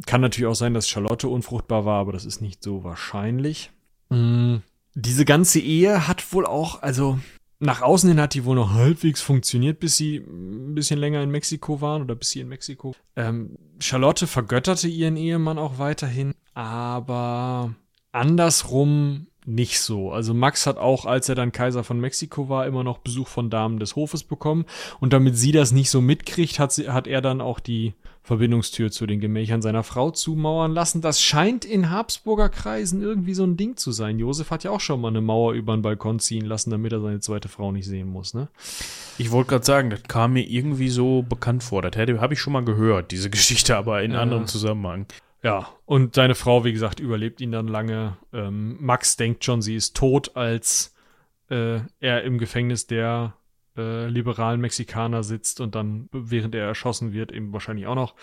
Kann natürlich auch sein, dass Charlotte unfruchtbar war, aber das ist nicht so wahrscheinlich. Mhm. Diese ganze Ehe hat wohl auch, also nach außen hin hat die wohl noch halbwegs funktioniert, bis sie ein bisschen länger in Mexiko waren oder bis sie in Mexiko. Ähm, Charlotte vergötterte ihren Ehemann auch weiterhin, aber andersrum nicht so. Also Max hat auch, als er dann Kaiser von Mexiko war, immer noch Besuch von Damen des Hofes bekommen. Und damit sie das nicht so mitkriegt, hat, sie, hat er dann auch die Verbindungstür zu den Gemächern seiner Frau zumauern lassen. Das scheint in Habsburger Kreisen irgendwie so ein Ding zu sein. Josef hat ja auch schon mal eine Mauer über den Balkon ziehen lassen, damit er seine zweite Frau nicht sehen muss, ne? Ich wollte gerade sagen, das kam mir irgendwie so bekannt vor. Das habe ich schon mal gehört, diese Geschichte, aber in ja. anderem Zusammenhang. Ja, und seine Frau, wie gesagt, überlebt ihn dann lange. Ähm, Max denkt schon, sie ist tot, als äh, er im Gefängnis der äh, liberalen Mexikaner sitzt und dann, während er erschossen wird, eben wahrscheinlich auch noch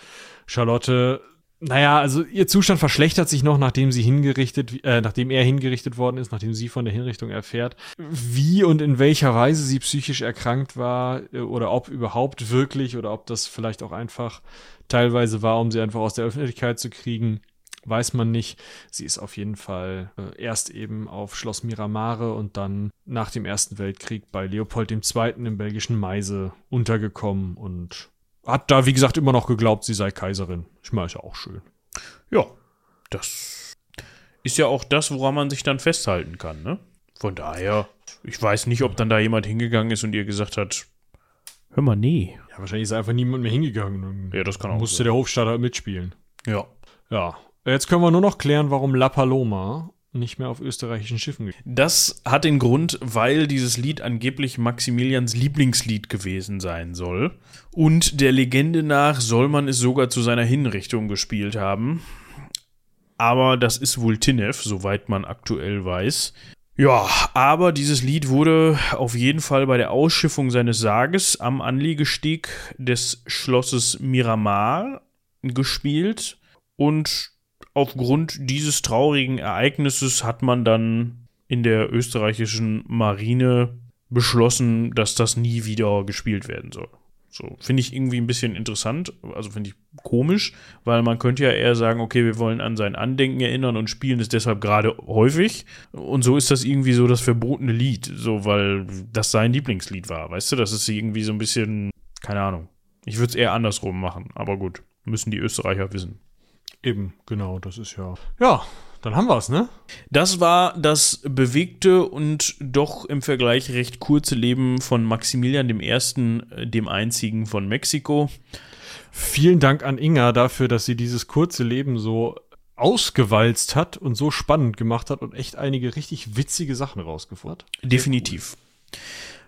Charlotte. Naja, also ihr Zustand verschlechtert sich noch, nachdem sie hingerichtet, äh, nachdem er hingerichtet worden ist, nachdem sie von der Hinrichtung erfährt. Wie und in welcher Weise sie psychisch erkrankt war äh, oder ob überhaupt wirklich oder ob das vielleicht auch einfach teilweise war, um sie einfach aus der Öffentlichkeit zu kriegen, weiß man nicht. Sie ist auf jeden Fall äh, erst eben auf Schloss Miramare und dann nach dem Ersten Weltkrieg bei Leopold II. im belgischen Meise untergekommen und hat da, wie gesagt, immer noch geglaubt, sie sei Kaiserin. Ich meine, ist ja auch schön. Ja, das ist ja auch das, woran man sich dann festhalten kann, ne? Von daher, ich weiß nicht, ob dann da jemand hingegangen ist und ihr gesagt hat, hör mal, nee. Wahrscheinlich ist einfach niemand mehr hingegangen. Ja, das kann auch Musste sein. der Hofstadt halt mitspielen. Ja. Ja, Jetzt können wir nur noch klären, warum La Paloma nicht mehr auf österreichischen Schiffen geht. Das hat den Grund, weil dieses Lied angeblich Maximilians Lieblingslied gewesen sein soll. Und der Legende nach soll man es sogar zu seiner Hinrichtung gespielt haben. Aber das ist wohl Tinef, soweit man aktuell weiß. Ja, aber dieses Lied wurde auf jeden Fall bei der Ausschiffung seines Sarges am Anliegesteg des Schlosses Miramar gespielt und aufgrund dieses traurigen Ereignisses hat man dann in der österreichischen Marine beschlossen, dass das nie wieder gespielt werden soll. So, finde ich irgendwie ein bisschen interessant, also finde ich komisch, weil man könnte ja eher sagen, okay, wir wollen an sein Andenken erinnern und spielen es deshalb gerade häufig. Und so ist das irgendwie so das verbotene Lied, so, weil das sein Lieblingslied war, weißt du? Das ist irgendwie so ein bisschen, keine Ahnung. Ich würde es eher andersrum machen, aber gut, müssen die Österreicher wissen. Eben, genau, das ist ja. Ja, dann haben wir es, ne? Das war das bewegte und doch im Vergleich recht kurze Leben von Maximilian I., äh, dem einzigen von Mexiko. Vielen Dank an Inga dafür, dass sie dieses kurze Leben so ausgewalzt hat und so spannend gemacht hat und echt einige richtig witzige Sachen rausgefunden hat. Definitiv.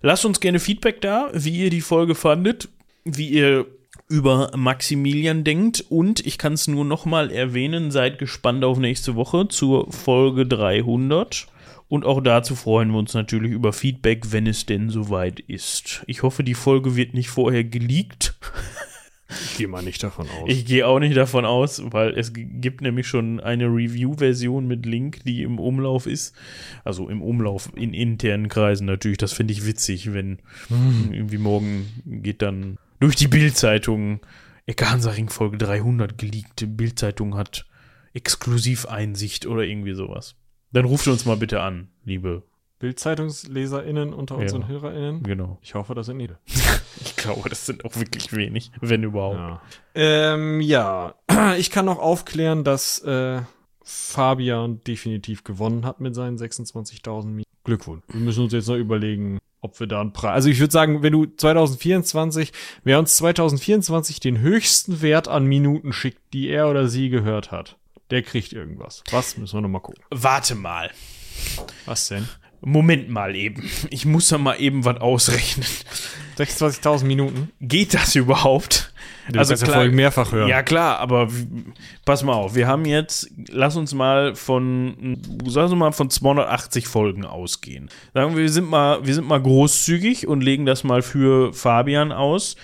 Lasst uns gerne Feedback da, wie ihr die Folge fandet, wie ihr über Maximilian denkt. Und ich kann es nur nochmal erwähnen, seid gespannt auf nächste Woche zur Folge 300. Und auch dazu freuen wir uns natürlich über Feedback, wenn es denn soweit ist. Ich hoffe, die Folge wird nicht vorher geleakt. Ich gehe mal nicht davon aus. Ich gehe auch nicht davon aus, weil es gibt nämlich schon eine Review-Version mit Link, die im Umlauf ist. Also im Umlauf in internen Kreisen natürlich. Das finde ich witzig, wenn hm. irgendwie morgen geht dann durch die Bildzeitung Ecke Hansaring Folge 300 geleakt. Bildzeitung hat Exklusiveinsicht oder irgendwie sowas. Dann ruft uns mal bitte an, liebe BildzeitungsleserInnen unter unseren ja, HörerInnen. Genau. Ich hoffe, das sind viele. ich glaube, das sind auch wirklich wenig, wenn überhaupt. Ja, ähm, ja. ich kann noch aufklären, dass äh, Fabian definitiv gewonnen hat mit seinen 26.000 Minuten. Glückwunsch. Wir müssen uns jetzt noch überlegen, ob wir da einen Preis. Also ich würde sagen, wenn du 2024, wer uns 2024 den höchsten Wert an Minuten schickt, die er oder sie gehört hat, der kriegt irgendwas. Was? Müssen wir noch mal gucken. Warte mal. Was denn? Moment mal eben. Ich muss da mal eben was ausrechnen. 26.000 Minuten. Geht das überhaupt? Du also klar, Folgen mehrfach hören. Ja klar, aber pass mal auf. Wir haben jetzt, lass uns mal von, sagen wir mal von 280 Folgen ausgehen. Sagen wir, wir sind mal, wir sind mal großzügig und legen das mal für Fabian aus.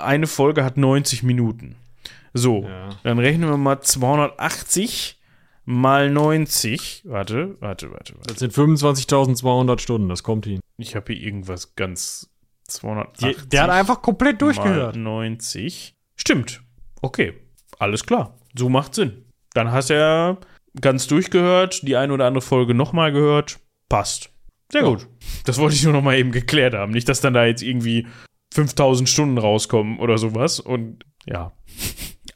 Eine Folge hat 90 Minuten. So, ja. dann rechnen wir mal 280 mal 90. Warte, warte, warte. warte. Das sind 25.200 Stunden, das kommt hin. Ich habe hier irgendwas ganz 280. Der, hat einfach komplett durchgehört. Mal 90. Stimmt. Okay, alles klar. So macht Sinn. Dann hast du ja ganz durchgehört, die eine oder andere Folge nochmal gehört. Passt. Sehr ja. gut. Das wollte ich nur noch mal eben geklärt haben. Nicht, dass dann da jetzt irgendwie 5000 Stunden rauskommen oder sowas. Und ja,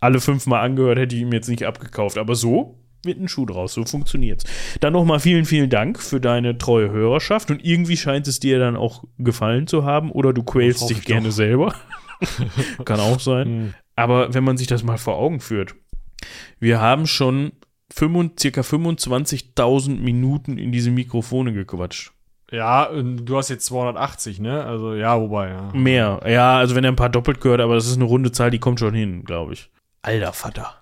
alle fünfmal angehört hätte ich ihm jetzt nicht abgekauft. Aber so wird ein Schuh draus. So funktioniert's. Dann nochmal vielen, vielen Dank für deine treue Hörerschaft und irgendwie scheint es dir dann auch gefallen zu haben oder du quälst dich gerne doch. selber. Kann auch sein. Hm. Aber wenn man sich das mal vor Augen führt, wir haben schon 25, circa 25.000 Minuten in diese Mikrofone gequatscht. Ja, du hast jetzt 280, ne? Also ja, wobei, ja. Mehr. Ja, also wenn er ein paar doppelt gehört, aber das ist eine runde Zahl, die kommt schon hin, glaube ich. Alter Vater.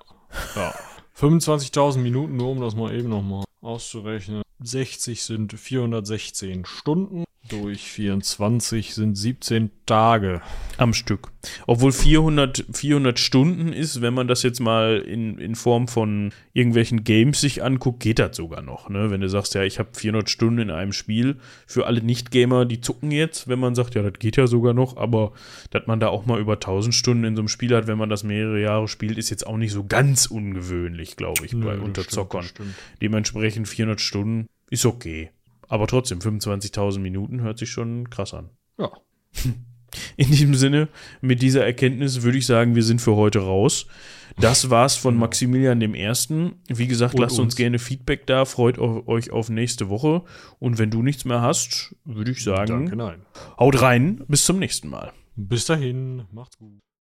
Ja. 25.000 Minuten, nur um das mal eben nochmal auszurechnen. 60 sind 416 Stunden durch 24 sind 17 Tage. Am Stück. Obwohl 400, 400 Stunden ist, wenn man das jetzt mal in, in Form von irgendwelchen Games sich anguckt, geht das sogar noch. Ne? Wenn du sagst, ja, ich habe 400 Stunden in einem Spiel. Für alle Nicht-Gamer, die zucken jetzt, wenn man sagt, ja, das geht ja sogar noch. Aber dass man da auch mal über 1000 Stunden in so einem Spiel hat, wenn man das mehrere Jahre spielt, ist jetzt auch nicht so ganz ungewöhnlich, glaube ich, bei Unterzockern. Dementsprechend 400 Stunden ist okay. Aber trotzdem, 25.000 Minuten hört sich schon krass an. Ja. In diesem Sinne, mit dieser Erkenntnis würde ich sagen, wir sind für heute raus. Das war's von genau. Maximilian dem Ersten. Wie gesagt, Und lasst uns. uns gerne Feedback da. Freut euch auf nächste Woche. Und wenn du nichts mehr hast, würde ich sagen, Danke, nein. haut rein. Bis zum nächsten Mal. Bis dahin. Macht's gut.